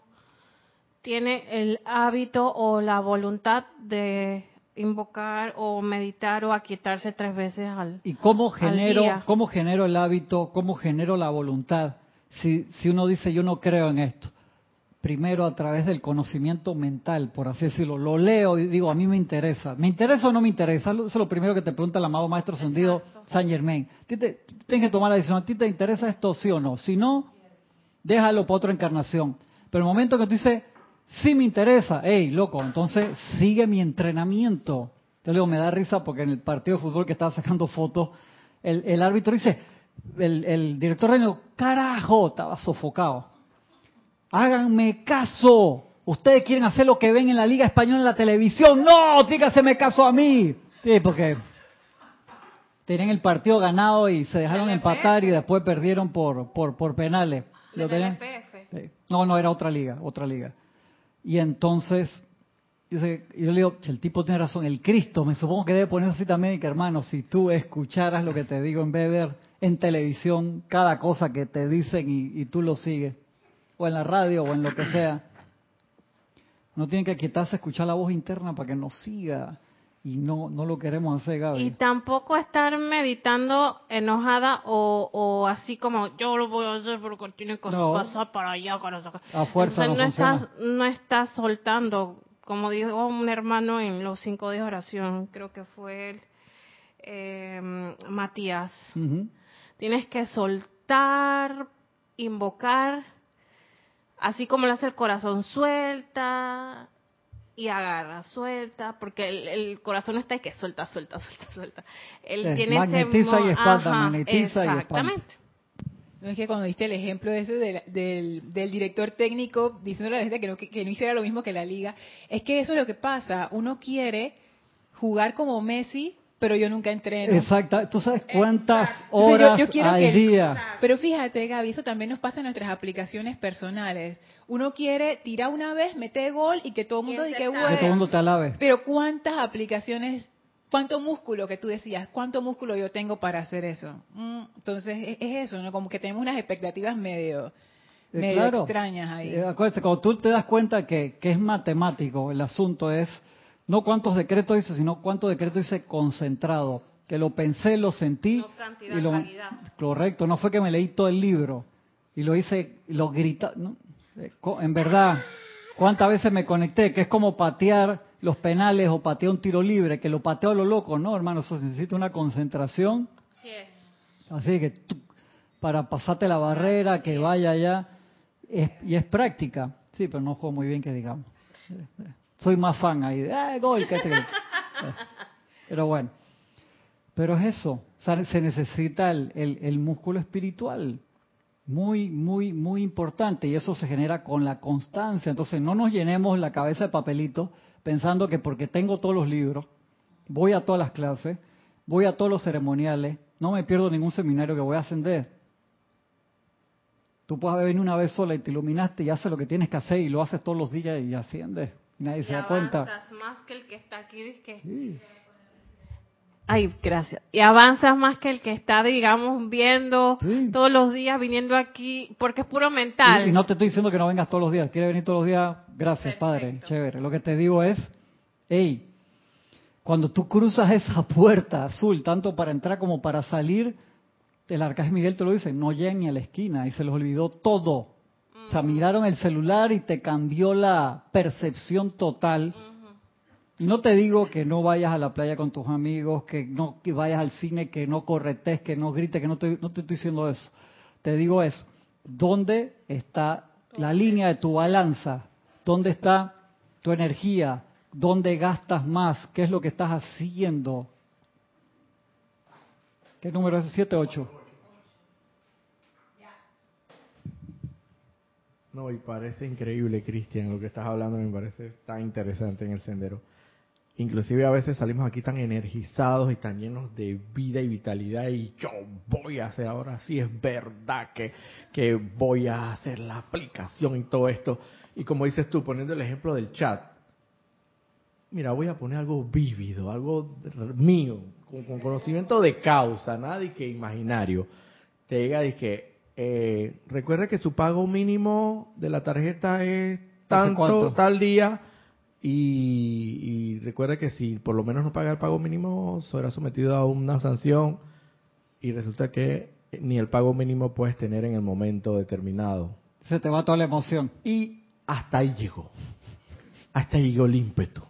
tiene el hábito o la voluntad de invocar o meditar o aquietarse tres veces al ¿Y cómo genero, cómo genero el hábito, cómo genero la voluntad? Si, si uno dice yo no creo en esto primero a través del conocimiento mental, por así decirlo. Lo leo y digo, a mí me interesa. ¿Me interesa o no me interesa? Eso es lo primero que te pregunta el amado Maestro Ascendido San Germain. Tienes que tomar la decisión. ¿A ti te interesa esto, sí o no? Si no, déjalo para otra encarnación. Pero el momento que tú dices, sí me interesa, hey, loco, entonces sigue mi entrenamiento. Te digo, me da risa porque en el partido de fútbol que estaba sacando fotos, el, árbitro dice, el, el director reino, carajo, estaba sofocado Háganme caso. Ustedes quieren hacer lo que ven en la Liga Española en la televisión. No, dígaseme caso a mí. Sí, porque tenían el partido ganado y se dejaron empatar y después perdieron por, por, por penales. ¿Lo No, no, era otra liga, otra liga. Y entonces, dice, yo le digo, el tipo tiene razón, el Cristo, me supongo que debe ponerse así también, que hermano, si tú escucharas lo que te digo en vez de ver en televisión cada cosa que te dicen y, y tú lo sigues o en la radio o en lo que sea. No tiene que quitarse a escuchar la voz interna para que nos siga. Y no, no lo queremos hacer, Gaby. Y tampoco estar meditando enojada o, o así como yo lo voy a hacer porque tiene que pasar para allá. A fuerza no, estás, no estás soltando como dijo un hermano en los cinco días de oración, creo que fue el, eh, Matías, tienes que soltar, invocar, así como le hace el corazón suelta y agarra, suelta, porque el, corazón está y que suelta, suelta, suelta, suelta. Él tiene magnetiza y espanta, magnetiza y Exactamente. No es que cuando diste el ejemplo ese del, del, director técnico diciendo a la gente que no, que, no hiciera lo mismo que la liga, es que eso es lo que pasa. Uno quiere jugar como Messi, pero yo nunca entreno. Exacto. ¿Tú sabes cuántas horas al día? Pero fíjate, Gaby, eso también nos pasa en nuestras aplicaciones personales. Uno quiere tirar una vez, meter gol y que todo el mundo diga que todo el mundo te alabe. Pero ¿cuántas aplicaciones ¿Cuánto músculo que tú decías? ¿Cuánto músculo yo tengo para hacer eso? Mm, entonces es, eso, ¿no? Como que tenemos unas expectativas medio, eh, extrañas ahí. Eh, acuérdate, cuando tú te das cuenta que, que, es matemático, el asunto es no cuántos decretos hice, sino cuántos decretos hice concentrado. Que lo pensé, lo sentí. No cantidad, y lo, correcto, no fue que me leí todo el libro y lo hice, lo grita. Eh, en verdad, ¿cuántas veces me conecté? Que es como patear los penales o patea un tiro libre, que lo patea a lo loco, no, hermano, eso necesita una concentración. Así es. Así que para pasarte la barrera, que vaya allá, y es práctica. Sí, pero no juego muy bien que digamos. Soy más fan ahí de, ah, gol, Pero bueno, pero es eso, se necesita el, el, el músculo espiritual muy, muy, muy importante y eso se genera con la constancia. Entonces no nos llenemos la cabeza de papelito pensando que porque tengo todos los libros, voy a todas las clases, voy a todos los ceremoniales, no me pierdo ningún seminario que voy a ascender. Tú puedes venir una vez sola y te iluminaste y haces lo que tienes que hacer y lo haces todos los días y asciendes. Nadie se da cuenta. más que el que está aquí, Sí. Ay, gracias. Y avanzas más que el que está, digamos, viendo todos los días, viniendo aquí, porque es puro mental. Y, no te estoy diciendo que no vengas todos los días. Quieres venir todos los días, gracias, Padre. Chévere. Lo que te digo es, hey, cuando tú cruzas esa puerta azul, tanto para entrar como para salir, el arcángel Miguel te lo dice, no lleguen ni a la esquina y se les olvidó todo. Sea, miraron el celular y te cambió la percepción total. Y no te digo que no vayas a la playa con tus amigos, que no vayas al cine, que no corretes, que no grites, que no te, no te estoy diciendo eso. Te digo es, ¿dónde está la línea de tu balanza? ¿Dónde está tu energía? ¿Dónde gastas más? ¿Qué es lo que estás haciendo? ¿Qué número es? ¿7, 8? No, y parece increíble, Cristian, lo que estás hablando me parece tan interesante en el sendero. Inclusive a veces salimos aquí tan energizados y tan llenos de vida y vitalidad y yo voy a hacer ahora sí es verdad que, que voy a hacer la aplicación y todo esto. Y como dices tú, poniendo el ejemplo del chat, mira, voy a poner algo vívido, algo mío, con, conocimiento de causa, nada de que imaginario. Te diga y que eh, recuerde que su pago mínimo de la tarjeta es tanto, tal día y, recuerda que si por lo menos no paga el pago mínimo, será sometido a una sanción y resulta que ni el pago mínimo puedes tener en el momento determinado. Se te va toda la emoción. Y hasta ahí llegó. Hasta ahí llegó el ímpetu.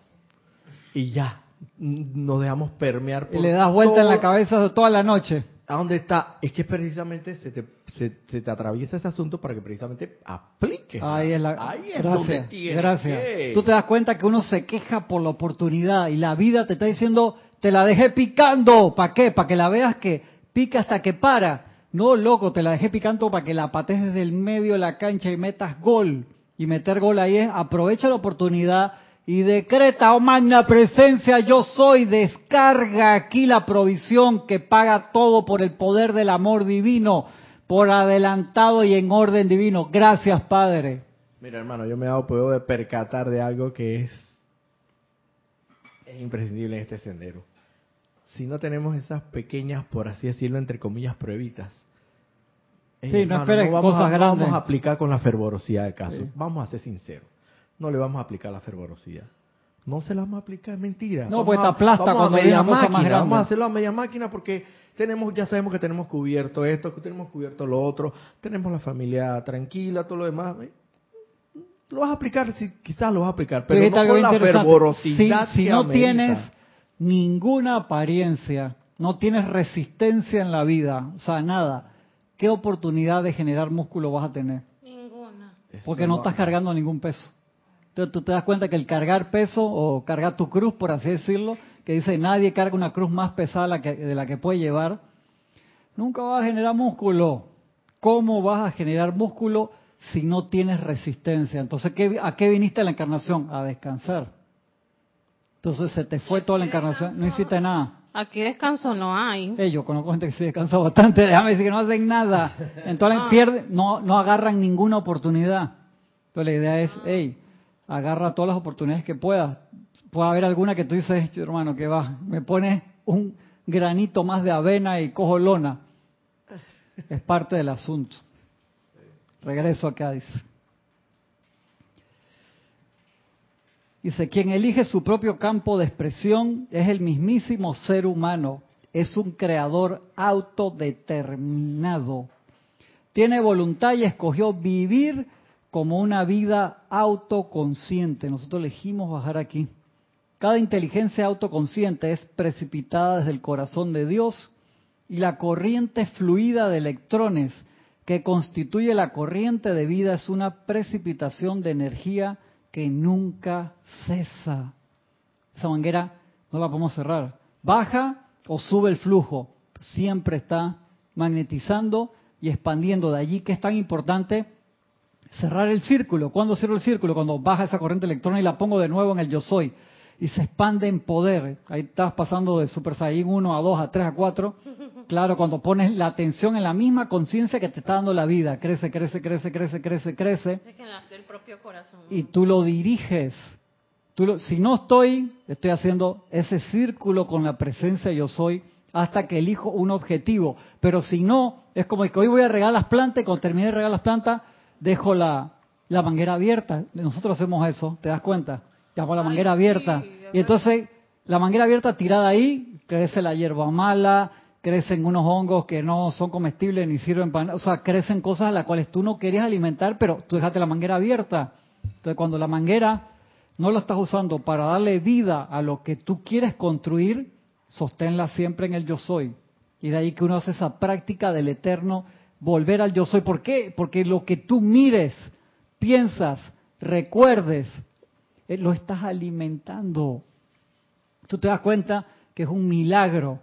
Y ya, nos dejamos permear por. Y le das vuelta en la cabeza toda la noche. ¿A dónde está? Es que precisamente se te, se, te atraviesa ese asunto para que precisamente aplique. Ahí es, la... Ahí es donde gracias. Tú te das cuenta que uno se queja por la oportunidad y la vida te está diciendo, te la dejé picando. ¿Para qué? Para que la veas que pica hasta que para. No, loco, te la dejé picando para que la pates desde el medio de la cancha y metas gol. Y meter gol ahí es, aprovecha la oportunidad y decreta, oh magna presencia, yo soy, descarga aquí la provisión que paga todo por el poder del amor divino, por adelantado y en orden divino. Gracias, Padre. Mira, hermano, yo me he dado puedo de percatar de algo que es, es imprescindible en este sendero. Si no tenemos esas pequeñas, por así decirlo, entre comillas, pruebitas, sí, no esperes cosas grandes. Vamos a aplicar con la fervorosidad del caso. Vamos a ser sinceros no le vamos a aplicar la fervorosidad. No se la vamos a aplicar, es mentira. No, pues está plasta cuando hay una cosa más. Vamos a hacerlo a media máquina porque tenemos, ya sabemos que tenemos cubierto esto, que tenemos cubierto lo otro, tenemos la familia tranquila, todo lo demás. lo vas a aplicar, sí, quizás lo vas a aplicar, pero no con la fervorosidad Si, si no tienes ninguna apariencia, no tienes resistencia en la vida, o sea, nada, ¿qué oportunidad de generar músculo vas a tener? Ninguna. Porque no estás cargando ningún peso. Entonces tú te das cuenta que el cargar peso o cargar tu cruz, por así decirlo, que dice nadie carga una cruz más pesada de la que puede llevar, nunca vas a generar músculo. ¿Cómo vas a generar músculo si no tienes resistencia? Entonces, ¿a qué viniste a la encarnación? A descansar. Entonces se te fue toda la encarnación, no hiciste nada. Aquí descanso no hay. Hey, yo conozco gente que se descansa bastante, *laughs* déjame decir que no hacen nada. *laughs* Entonces ah. pierden, no, no agarran ninguna oportunidad. Entonces la idea es, hey, agarra todas las oportunidades que puedas. Puede haber alguna que tú dices, hermano, que va, me pones un granito más de avena y cojo lona. Es parte del asunto. Regreso acá, dice. Dice, quien elige su propio campo de expresión es el mismísimo ser humano. Es un creador autodeterminado. Tiene voluntad y escogió vivir como una vida autoconsciente. Nosotros elegimos bajar aquí. Cada inteligencia autoconsciente es precipitada desde el corazón de Dios y la corriente fluida de electrones que constituye la corriente de vida es una precipitación de energía que nunca cesa. Esa manguera no la podemos cerrar. Baja o sube el flujo, siempre está magnetizando y expandiendo. De allí que es tan importante cerrar el círculo. ¿Cuándo cierro el círculo? Cuando baja esa corriente electrónica y la pongo de nuevo en el yo soy. Y se expande en poder. Ahí estás pasando de Super Saiyan 1 a 2, a 3, a 4. Claro, cuando pones la atención en la misma conciencia que te está dando la vida. Crece, crece, crece, crece, crece, crece. Y tú lo diriges. Tú si no estoy, estoy haciendo ese círculo con la presencia yo soy hasta que elijo un objetivo. Pero si no, es como que hoy voy a regar las plantas y cuando termine de regar las plantas, dejo la, la manguera abierta. Nosotros hacemos eso, ¿te das cuenta? Dejo la manguera abierta. y entonces, la manguera abierta tirada ahí, crece la hierba mala, crecen unos hongos que no son comestibles ni sirven para O sea, crecen cosas a las cuales tú no querías alimentar, pero tú dejaste la manguera abierta. Entonces, cuando la manguera no la estás usando para darle vida a lo que tú quieres construir, sosténla siempre en el yo soy. Y de ahí que uno hace esa práctica del eterno volver al yo soy. ¿Por qué? Porque lo que tú mires, piensas, recuerdes, eh, lo estás alimentando. Tú te das cuenta que es un milagro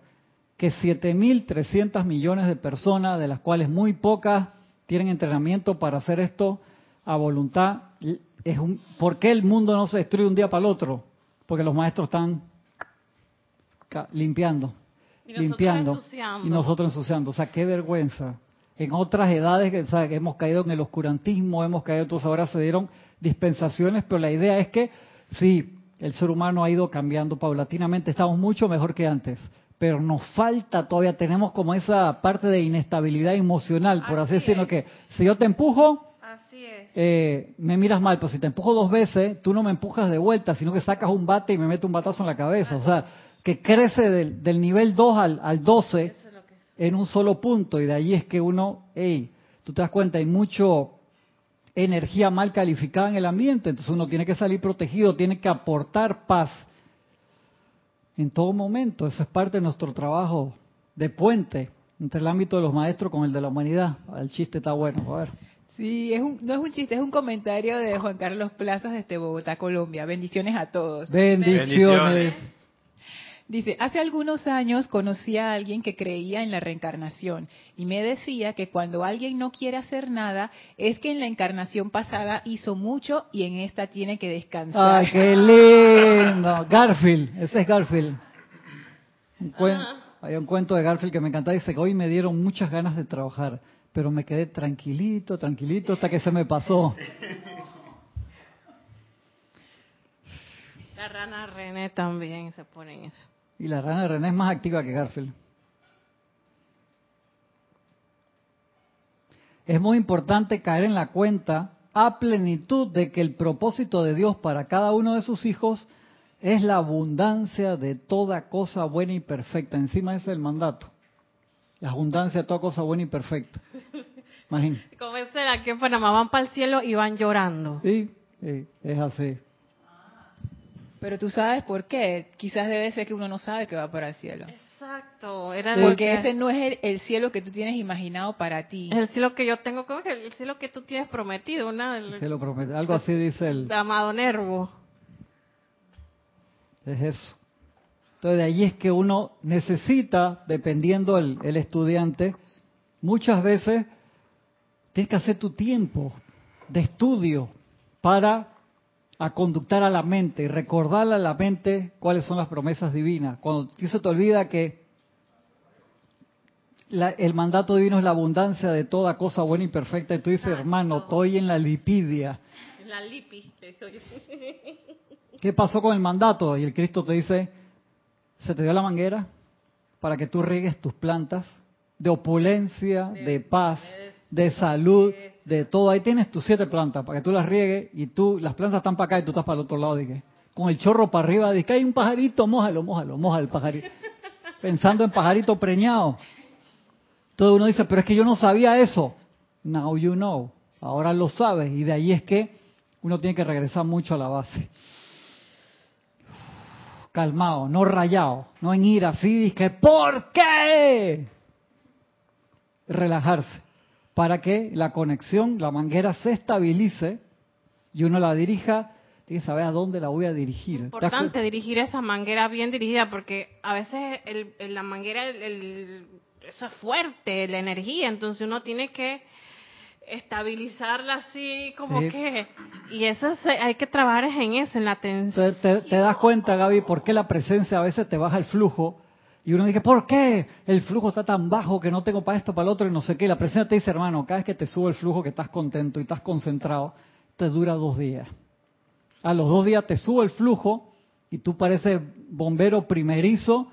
que 7.300 millones de personas, de las cuales muy pocas tienen entrenamiento para hacer esto a voluntad, es un, ¿por qué el mundo no se destruye un día para el otro? Porque los maestros están limpiando, limpiando y nosotros ensuciando. O sea, qué vergüenza en otras edades que, hemos caído en el oscurantismo, hemos caído, entonces ahora se dieron dispensaciones, pero la idea es que sí, el ser humano ha ido cambiando paulatinamente, estamos mucho mejor que antes, pero nos falta todavía, tenemos como esa parte de inestabilidad emocional, por así, decirlo, que si yo te empujo, eh, me miras mal, pero si te empujo dos veces, tú no me empujas de vuelta, sino que sacas un bate y me metes un batazo en la cabeza, o sea, que crece del, nivel 2 al, al 12 en un solo punto y de ahí es que uno, hey, tú te das cuenta, hay mucho energía mal calificada en el ambiente, entonces uno tiene que salir protegido, tiene que aportar paz en todo momento, eso es parte de nuestro trabajo de puente entre el ámbito de los maestros con el de la humanidad. El chiste está bueno, a ver. Sí, es un, no es un chiste, es un comentario de Juan Carlos Plazas desde Bogotá, Colombia. Bendiciones a todos. Bendiciones. Dice, hace algunos años conocí a alguien que creía en la reencarnación y me decía que cuando alguien no quiere hacer nada es que en la encarnación pasada hizo mucho y en esta tiene que descansar. ¡Ay, qué lindo! Garfield, ese es Garfield. hay un cuento de Garfield que me encanta, dice que hoy me dieron muchas ganas de trabajar, pero me quedé tranquilito, tranquilito hasta que se me pasó. La rana René también se pone en eso. Y la rana de René es más activa que Garfield. Es muy importante caer en la cuenta a plenitud de que el propósito de Dios para cada uno de sus hijos es la abundancia de toda cosa buena y perfecta. Encima ese es el mandato. La abundancia de toda cosa buena y perfecta. *laughs* Imagínate. Como que en Panamá van para el cielo y van llorando. Sí, Sí, es así. Pero tú sabes por qué. Quizás debe ser que uno no sabe que va para el cielo. Exacto. Era Porque ese no es el, el, cielo que tú tienes imaginado para ti. El cielo que yo tengo, ¿cómo es el cielo que tú tienes prometido? Una, el, el cielo prometido. Algo así dice el... Amado Nervo. Es eso. Entonces de ahí es que uno necesita, dependiendo el, el estudiante, muchas veces tienes que hacer tu tiempo de estudio para a conductar a la mente y recordarle a la mente cuáles son las promesas divinas. Cuando se te olvida que la, el mandato divino es la abundancia de toda cosa buena y perfecta, y tú dices, hermano, estoy en la lipidia. La lipi. *laughs* ¿Qué pasó con el mandato? Y el Cristo te dice, se te dio la manguera para que tú riegues tus plantas de opulencia, de, de paz, de salud, de todo. Ahí tienes tus siete plantas para que tú las riegues y tú, las plantas están para acá y tú estás para el otro lado. Dije, con el chorro para arriba, dije, hay un pajarito, mójalo, mójalo, mójalo el pajarito. *laughs* Pensando en pajarito preñado. Todo uno dice, pero es que yo no sabía eso. Now you know. Ahora lo sabes. Y de ahí es que uno tiene que regresar mucho a la base. Calmado, no rayado, no en ira, así, dije, ¿por qué? Relajarse para que la conexión, la manguera se estabilice y uno la dirija, tiene que saber a dónde la voy a dirigir. Es importante dirigir esa manguera bien dirigida porque a veces el, el, la manguera, el, eso es fuerte, la energía, entonces uno tiene que estabilizarla así como sí. que y eso se, hay que trabajar en eso en la tensión te, te, te, das cuenta Gaby por qué la presencia a veces te baja el flujo y uno dice, ¿por qué? El flujo está tan bajo que no tengo para esto, para el otro y no sé qué. La presencia te dice, hermano, cada vez que te sube el flujo, que estás contento y estás concentrado, te dura dos días. A los dos días te sube el flujo y tú pareces bombero primerizo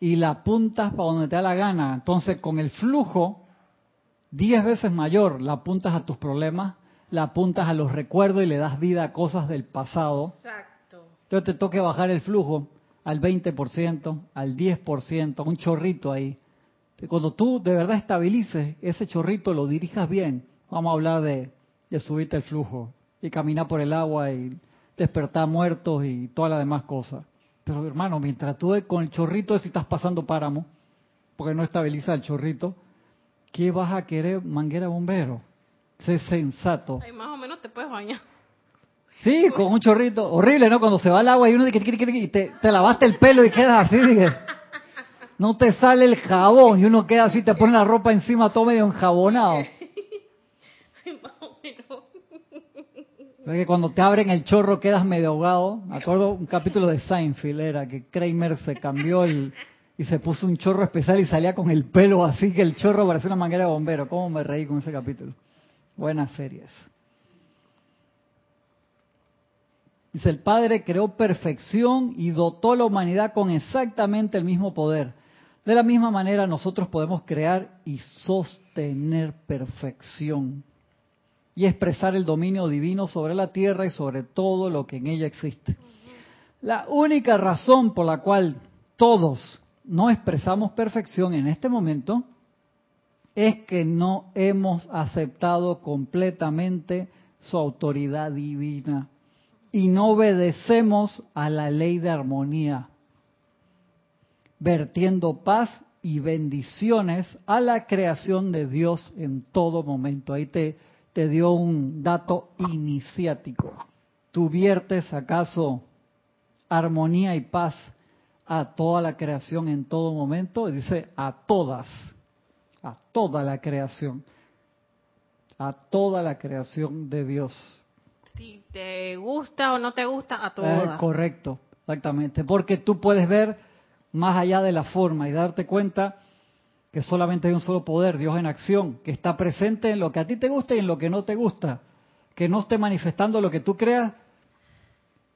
y la apuntas para donde te da la gana. Entonces, con el flujo, diez veces mayor, la apuntas a tus problemas, la apuntas a los recuerdos y le das vida a cosas del pasado. Exacto. Entonces te toque bajar el flujo al 20%, al 10%, un chorrito ahí. Cuando tú de verdad estabilices ese chorrito, lo dirijas bien, vamos a hablar de, subirte el flujo y caminar por el agua y despertar muertos y todas las demás cosas. Pero hermano, mientras tú con el chorrito si estás pasando páramo, porque no estabiliza el chorrito, ¿qué vas a querer manguera bombero? Sé sensato. Ay, más o menos te puedes bañar. Sí, con un chorrito. Horrible, ¿no? Cuando se va el agua y uno dice, y te, te lavaste el pelo y quedas así, dije, no te sale el jabón y uno queda así, te pone la ropa encima todo medio enjabonado. *laughs* que cuando te abren el chorro quedas medio ahogado. Me acuerdo un capítulo de Seinfeld era que Kramer se cambió el, y se puso un chorro especial y salía con el pelo así que el chorro parecía una manguera de bombero. ¿Cómo me reí con ese capítulo? Buenas series. Dice, el Padre creó perfección y dotó a la humanidad con exactamente el mismo poder. De la misma manera nosotros podemos crear y sostener perfección y expresar el dominio divino sobre la tierra y sobre todo lo que en ella existe. La única razón por la cual todos no expresamos perfección en este momento es que no hemos aceptado completamente su autoridad divina y no obedecemos a la ley de armonía, vertiendo paz y bendiciones a la creación de Dios en todo momento. Ahí te, te dio un dato iniciático. ¿Tú viertes acaso armonía y paz a toda la creación en todo momento? Dice a todas, a toda la creación, a toda la creación de Dios si te gusta o no te gusta a. Eh, correcto, exactamente. Porque tú puedes ver más allá de la forma y darte cuenta que solamente hay un solo poder, Dios en acción, que está presente en lo que a ti te gusta y en lo que no te gusta. Que no esté manifestando lo que tú creas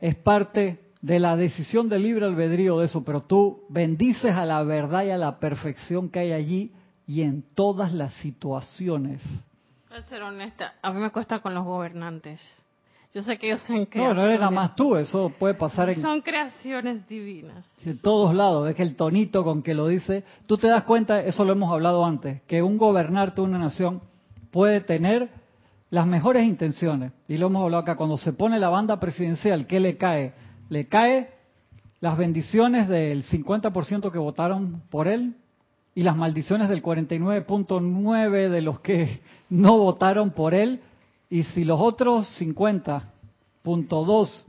es parte de la decisión del libre albedrío de eso, pero tú bendices a la verdad y a la perfección que hay allí y en todas las situaciones. Voy a ser honesta, a mí me cuesta con los gobernantes. Yo sé que ellos son creaciones. No, no eres nada más tú, eso puede pasar en... Son creaciones divinas. En todos lados, es que el tonito con que lo dice, tú te das cuenta, eso lo hemos hablado antes, que un gobernarte una nación puede tener las mejores intenciones, y lo hemos hablado acá, cuando se pone la banda presidencial, ¿qué le cae? Le cae las bendiciones del 50% que votaron por él y las maldiciones del 49.9 de los que *laughs* no votaron por él. Y si los otros 50.2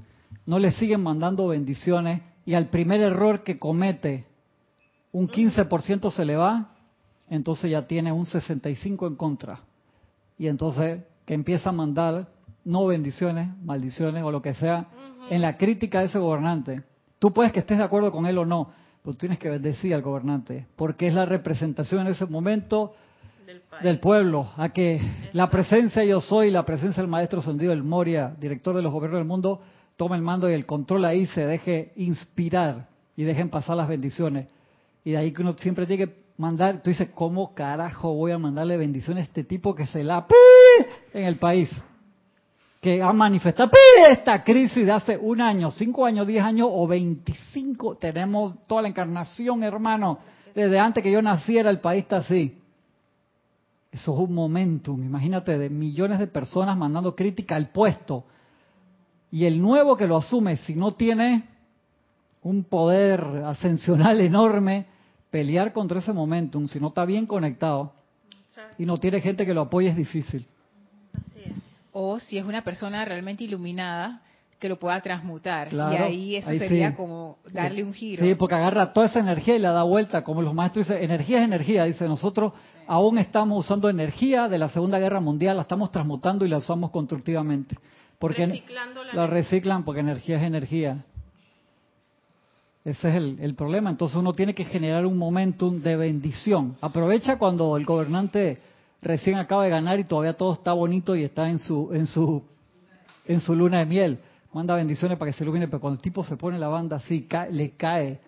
no le siguen mandando bendiciones y al primer error que comete un 15% se le va, entonces ya tiene un 65 en contra. Y entonces que empieza a mandar no bendiciones, maldiciones o lo que sea en la crítica de ese gobernante. Tú puedes que estés de acuerdo con él o no, pero tienes que bendecir al gobernante, porque es la representación en ese momento del, pueblo, a que la presencia yo soy, la presencia del maestro Sendido del Moria, director de los gobiernos del mundo, tome el mando y el control ahí se deje inspirar y dejen pasar las bendiciones. Y de ahí que uno siempre tiene que mandar, tú dices, ¿cómo carajo voy a mandarle bendiciones a este tipo que se la en el país? Que ha manifestado esta crisis de hace un año, cinco años, diez años o veinticinco. Tenemos toda la encarnación, hermano. Desde antes que yo naciera el país está así. Eso es un momentum, imagínate, de millones de personas mandando crítica al puesto. Y el nuevo que lo asume, si no tiene un poder ascensional *laughs* enorme, pelear contra ese momentum, si no está bien conectado y no tiene gente que lo apoye, es difícil. O si es una persona realmente iluminada, que lo pueda transmutar. y ahí eso sería como darle un giro. Sí, porque agarra toda esa energía y la da vuelta, como los maestros dicen, energía es energía. Dice, nosotros aún estamos usando energía de la Segunda Guerra Mundial, la estamos transmutando y la usamos constructivamente. Porque la reciclan porque energía es energía. Ese es el, problema. Entonces uno tiene que generar un momentum de bendición. Aprovecha cuando el gobernante recién acaba de ganar y todavía todo está bonito y está en su en su en su luna de miel. Manda bendiciones para que se ilumine, pero cuando el tipo se pone la banda así, le cae.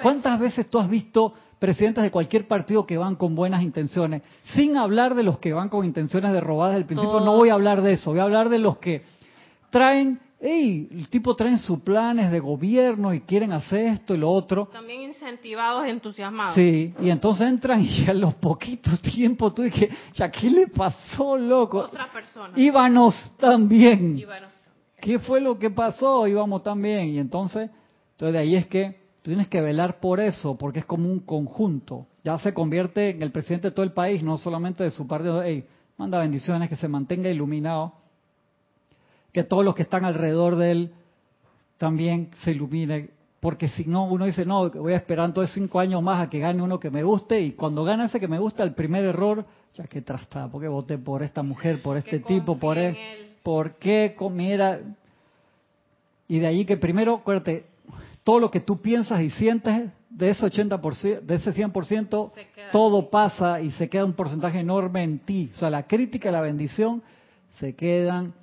¿Cuántas veces tú has visto presidentes de cualquier partido que van con buenas intenciones? Sin hablar de los que van con intenciones de robadas del principio, no voy a hablar de eso, voy a hablar de los que traen Ey, el tipo traen sus planes de gobierno y quieren hacer esto y lo otro. También incentivados, entusiasmados. Sí, y entonces entran y a los poquitos tiempos tú dices, ya, ¿qué le pasó, loco? Otra persona. Íbamos también. Íbamos ¿Qué fue lo que pasó? Íbamos también. Y entonces, entonces de ahí es que tú tienes que velar por eso, porque es como un conjunto. Ya se convierte en el presidente de todo el país, no solamente de su partido. Hey, manda bendiciones, que se mantenga iluminado que todos los que están alrededor de él también se iluminen, porque si no, uno dice, no, voy a esperar entonces cinco años más a que gane uno que me guste, y cuando gana ese que me gusta, el primer error, ya que trastada, porque voté por esta mujer, por este tipo, por él, por qué comiera. Y de ahí que primero, acuérdate, todo lo que tú piensas y sientes de ese 80%, de ese 100%, todo pasa y se queda un porcentaje enorme en ti. O sea, la crítica y la bendición se quedan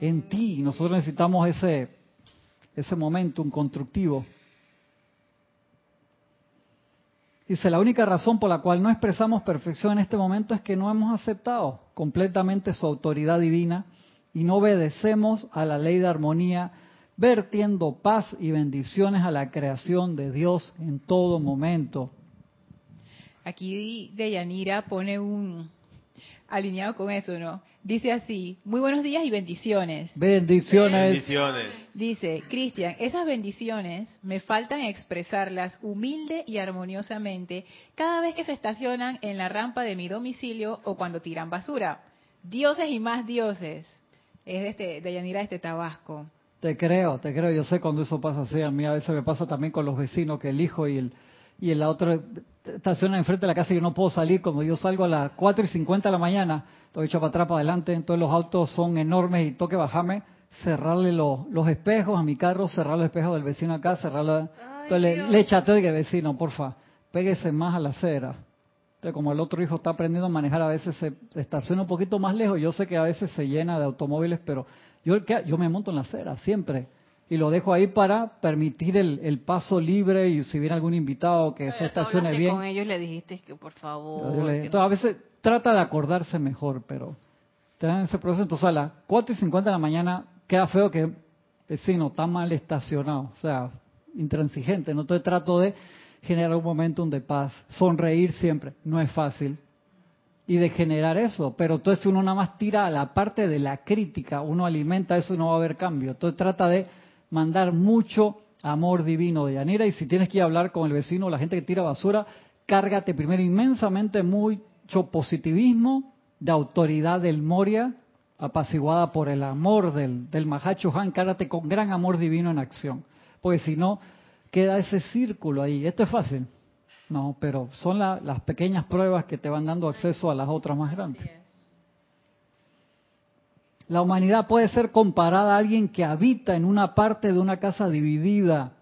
en ti. Nosotros necesitamos ese, ese momentum constructivo. Dice, la única razón por la cual no expresamos perfección en este momento es que no hemos aceptado completamente su autoridad divina y no obedecemos a la ley de armonía, vertiendo paz y bendiciones a la creación de Dios en todo momento. Aquí Deyanira pone un, alineado con eso, ¿no? Dice así, muy buenos días y bendiciones. Bendiciones. Bendiciones. Dice, Cristian, esas bendiciones me faltan expresarlas humilde y armoniosamente cada vez que se estacionan en la rampa de mi domicilio o cuando tiran basura. Dioses y más dioses. Es de, este, de Yanira, este Tabasco. Te creo, te creo. Yo sé cuando eso pasa así. A mí a veces me pasa también con los vecinos que el hijo y el, y el otro estaciona enfrente de la casa y yo no puedo salir. Cuando yo salgo a las 4 y 50 de la mañana, estoy hecho para atrás, para adelante, entonces los autos son enormes y toque bajarme, cerrarle los, los espejos a mi carro, cerrar los espejos del vecino acá, cerrarlo. Entonces le, le chateo y que vecino, porfa, pégese más a la acera. Entonces, como el otro hijo está aprendiendo a manejar, a veces se estaciona un poquito más lejos. Yo sé que a veces se llena de automóviles, pero yo, yo me monto en la acera, siempre y lo dejo ahí para permitir el, paso libre y si viene algún invitado que se estacione bien. con ellos le dijiste que por favor. A veces trata de acordarse mejor, pero te dan ese proceso. Entonces a las 4 y 50 de la mañana queda feo que el vecino está mal estacionado, o sea, intransigente. No te trato de generar un momentum de paz, sonreír siempre. No es fácil, y de generar eso. Pero entonces uno nada más tira a la parte de la crítica, uno alimenta eso y no va a haber cambio. Entonces trata de mandar mucho amor divino de Yanira y si tienes que ir a hablar con el vecino o la gente que tira basura, cárgate primero inmensamente mucho positivismo de autoridad del Moria, apaciguada por el amor del, del Mahacho Han, cárgate con gran amor divino en acción. Porque si no, queda ese círculo ahí. Esto es fácil. No, pero son las pequeñas pruebas que te van dando acceso a las otras más grandes. La humanidad puede ser comparada a alguien que habita en una parte de una casa dividida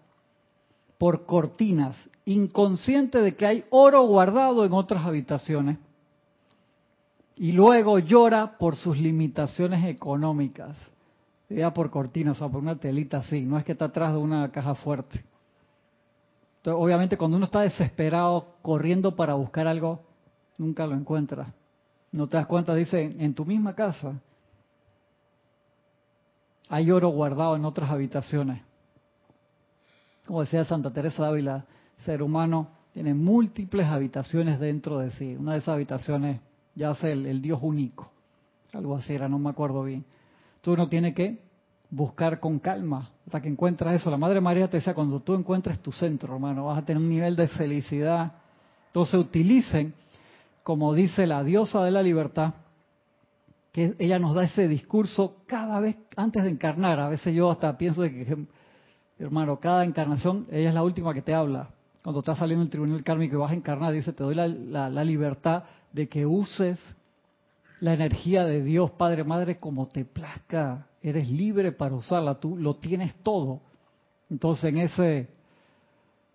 por cortinas, inconsciente de que hay oro guardado en otras habitaciones, y luego llora por sus limitaciones económicas. Ya por cortinas o por una telita así, no es que está atrás de una caja fuerte. Entonces, obviamente cuando uno está desesperado corriendo para buscar algo, nunca lo encuentra. No te das cuenta, dice, en tu misma casa hay oro guardado en otras habitaciones. Como decía Santa Teresa de Ávila, ser humano tiene múltiples habitaciones dentro de sí. Una de esas habitaciones ya el, el Dios único. Algo así era, no me acuerdo bien. Entonces uno tiene que buscar con calma hasta que encuentras eso. La Madre María te decía, cuando tú encuentres tu centro, hermano, vas a tener un nivel de felicidad. Entonces utilicen, como dice la diosa de la libertad, que ella nos da ese discurso cada vez antes de encarnar. A veces yo hasta pienso de que, hermano, cada encarnación, ella es la última que te habla. Cuando estás saliendo del tribunal kármico y vas a encarnar, dice, te doy la, la libertad de que uses la energía de Dios, Padre, Madre, como te plazca eres libre para usarla, tú lo tienes todo. Entonces en ese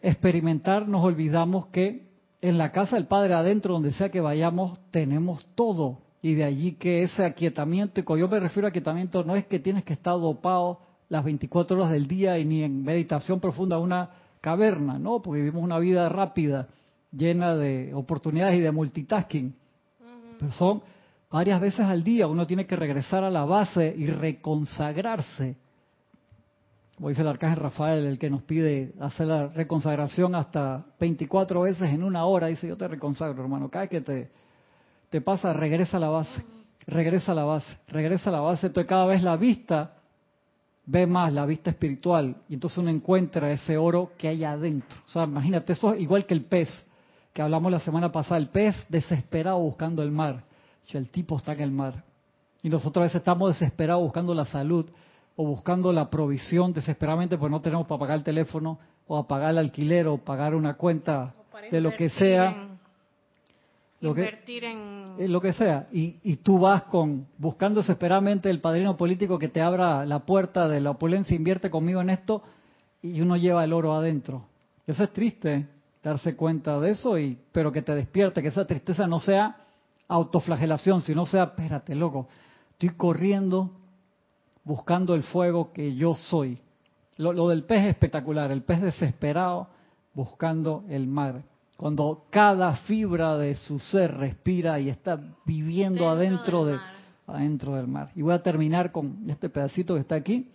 experimentar nos olvidamos que en la casa del Padre adentro, donde sea que vayamos, tenemos todo. Y de allí que ese aquietamiento, y cuando yo me refiero a aquietamiento, no es que tienes que estar dopado las 24 horas del día y ni en meditación profunda una caverna, ¿no? Porque vivimos una vida rápida, llena de oportunidades y de multitasking. Pero son varias veces al día uno tiene que regresar a la base y reconsagrarse. Como dice el arcángel Rafael, el que nos pide hacer la reconsagración hasta 24 veces en una hora, dice yo te reconsagro, hermano. Cada vez que te, te pasa, regresa a la base, regresa a la base, regresa a la base. Entonces cada vez la vista ve más, la vista espiritual, y entonces uno encuentra ese oro que hay adentro. O sea, imagínate, eso es igual que el pez, que hablamos la semana pasada, el pez desesperado buscando el mar el tipo está en el mar. Y nosotros a veces estamos desesperados buscando la salud o buscando la provisión desesperadamente porque no tenemos para pagar el teléfono o pagar el alquiler o pagar una cuenta de lo que sea. lo invertir en... Eh, lo que sea. Y, y tú vas con buscando desesperadamente el padrino político que te abra la puerta de la opulencia, invierte conmigo en esto y uno lleva el oro adentro. Eso es triste, darse cuenta de eso, y pero que te despierte, que esa tristeza no sea autoflagelación, si no sea, espérate, loco, estoy corriendo buscando el fuego que yo soy. Lo, del pez es espectacular, el pez desesperado buscando el mar. Cuando cada fibra de su ser respira y está viviendo adentro, de, adentro del mar. Y voy a terminar con este pedacito que está aquí.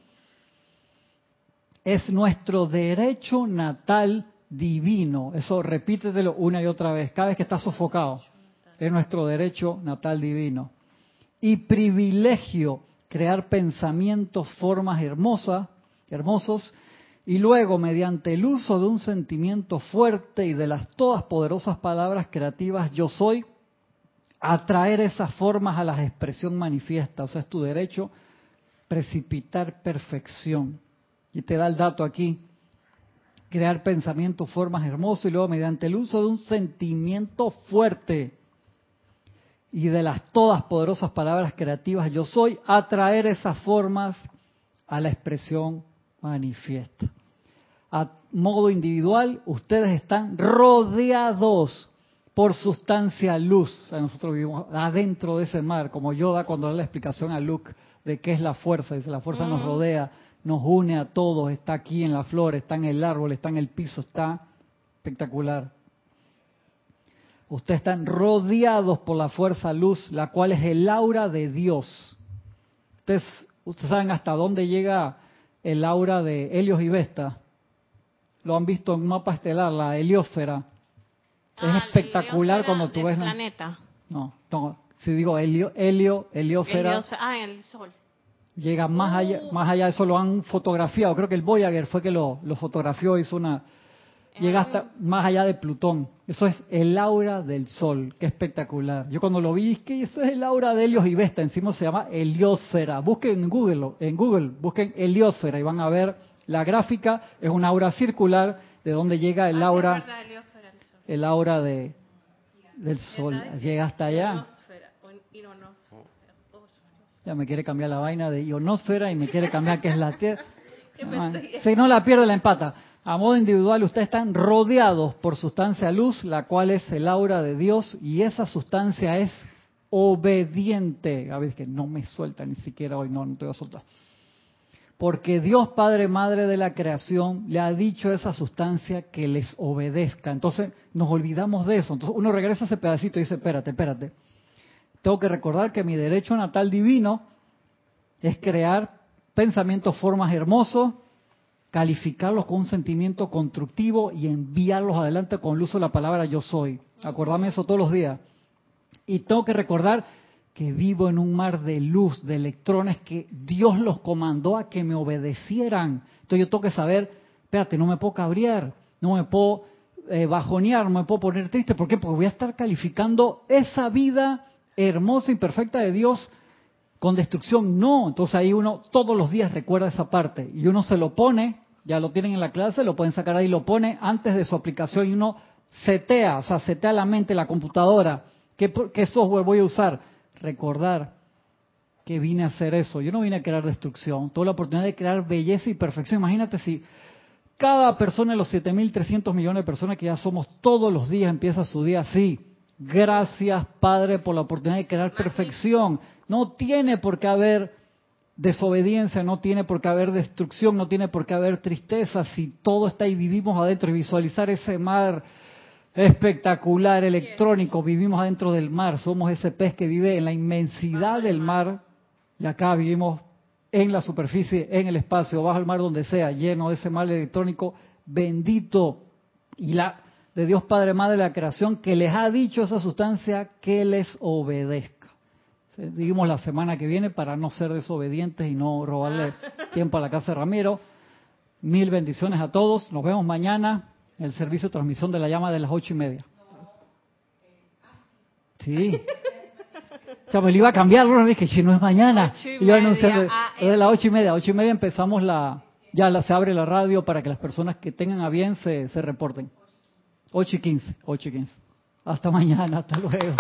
Es nuestro derecho natal divino. Eso repítetelo una y otra vez, cada vez que estás sofocado es nuestro derecho natal divino. Y privilegio crear pensamientos, formas hermosas, hermosos, y luego mediante el uso de un sentimiento fuerte y de las todas poderosas palabras creativas yo soy, atraer esas formas a la expresión manifiesta. O sea, es tu derecho precipitar perfección. Y te da el dato aquí, crear pensamientos, formas hermosas y luego mediante el uso de un sentimiento fuerte y de las todas poderosas palabras creativas yo soy, atraer esas formas a la expresión manifiesta. A modo individual, ustedes están rodeados por sustancia luz. O sea, nosotros vivimos adentro de ese mar, como Yoda cuando da la explicación a Luke de qué es la fuerza. Dice, la fuerza nos rodea, nos une a todos, está aquí en la flor, está en el árbol, está en el piso, está espectacular. Ustedes están rodeados por la fuerza luz, la cual es el aura de Dios. Ustedes, ustedes saben hasta dónde llega el aura de Helios y Vesta. Lo han visto en un mapa estelar, la heliosfera. es ah, espectacular cuando tú ves... Planeta. No, no. Si digo helio, helio, heliosfera, Heliosfera- Ah, el sol. llega más allá, más allá de eso lo han fotografiado. Creo que el Voyager fue que lo, lo fotografió, hizo una, llega hasta más allá de Plutón. Eso es el aura del Sol, qué espectacular. Yo cuando lo vi, es que eso es el aura de Helios y Vesta, encima se llama heliosfera. Busquen en Google, en Google, busquen heliosfera y van a ver la gráfica, es una aura circular de donde llega el Ah, aura, el aura de, del Sol. Llega hasta allá. Ya me quiere cambiar la vaina de ionosfera y me quiere cambiar que es la Tierra. *laughs* ¿Qué me Ah, Si no la pierde, la empata. A modo individual, ustedes están rodeados por sustancia luz, la cual es el aura de Dios, y esa sustancia es obediente. A ver, que no me suelta ni siquiera hoy, no, no te voy a soltar. Porque Dios Padre, Madre de la creación, le ha dicho a esa sustancia que les obedezca. Entonces nos olvidamos de eso. Entonces uno regresa a ese pedacito y dice, espérate, espérate. Tengo que recordar que mi derecho natal divino es crear pensamientos, formas hermosos, calificarlos con un sentimiento constructivo y enviarlos adelante con el uso de la palabra yo soy. Acordarme eso todos los días. Y tengo que recordar que vivo en un mar de luz, de electrones, que Dios los comandó a que me obedecieran. Entonces yo tengo que saber, espérate, no me puedo cabrear, no me puedo eh, bajonear, no me puedo poner triste. ¿Por qué? Porque voy a estar calificando esa vida hermosa y perfecta de Dios con destrucción. No, entonces ahí uno todos los días recuerda esa parte y uno se lo pone, ya lo tienen en la clase, lo pueden sacar ahí, lo pone antes de su aplicación y uno setea, o sea, setea la mente, la computadora. ¿Qué, qué software voy a usar? Recordar que vine a hacer eso. Yo no vine a crear destrucción, tuve la oportunidad de crear belleza y perfección. Imagínate si cada persona de los 7.300 millones de personas que ya somos todos los días empieza su día así. Gracias, Padre, por la oportunidad de crear perfección. No tiene por qué haber desobediencia, no tiene por qué haber destrucción, no tiene por qué haber tristeza. Si todo está ahí, vivimos adentro. Y visualizar ese mar espectacular, electrónico, vivimos adentro del mar, somos ese pez que vive en la inmensidad del mar. y acá vivimos en la superficie, en el espacio, bajo el mar, donde sea, lleno de ese mar electrónico bendito. Y la de Dios Padre Madre de la creación que les ha dicho esa sustancia que les obedezca. Digamos la semana que viene para no ser desobedientes y no robarle *laughs* tiempo a la casa de Ramiro. Mil bendiciones a todos. Nos vemos mañana en el servicio de transmisión de la llama de las ocho y media. Sí. Sea, me lo iba a cambiar, no dije, si no es mañana. Y yo anuncié ah, de las ocho y media. Ocho y media empezamos la, ya la, se abre la radio para que las personas que tengan a bien se, se reporten. Ocho y quince, ocho y quince. Hasta mañana, hasta luego.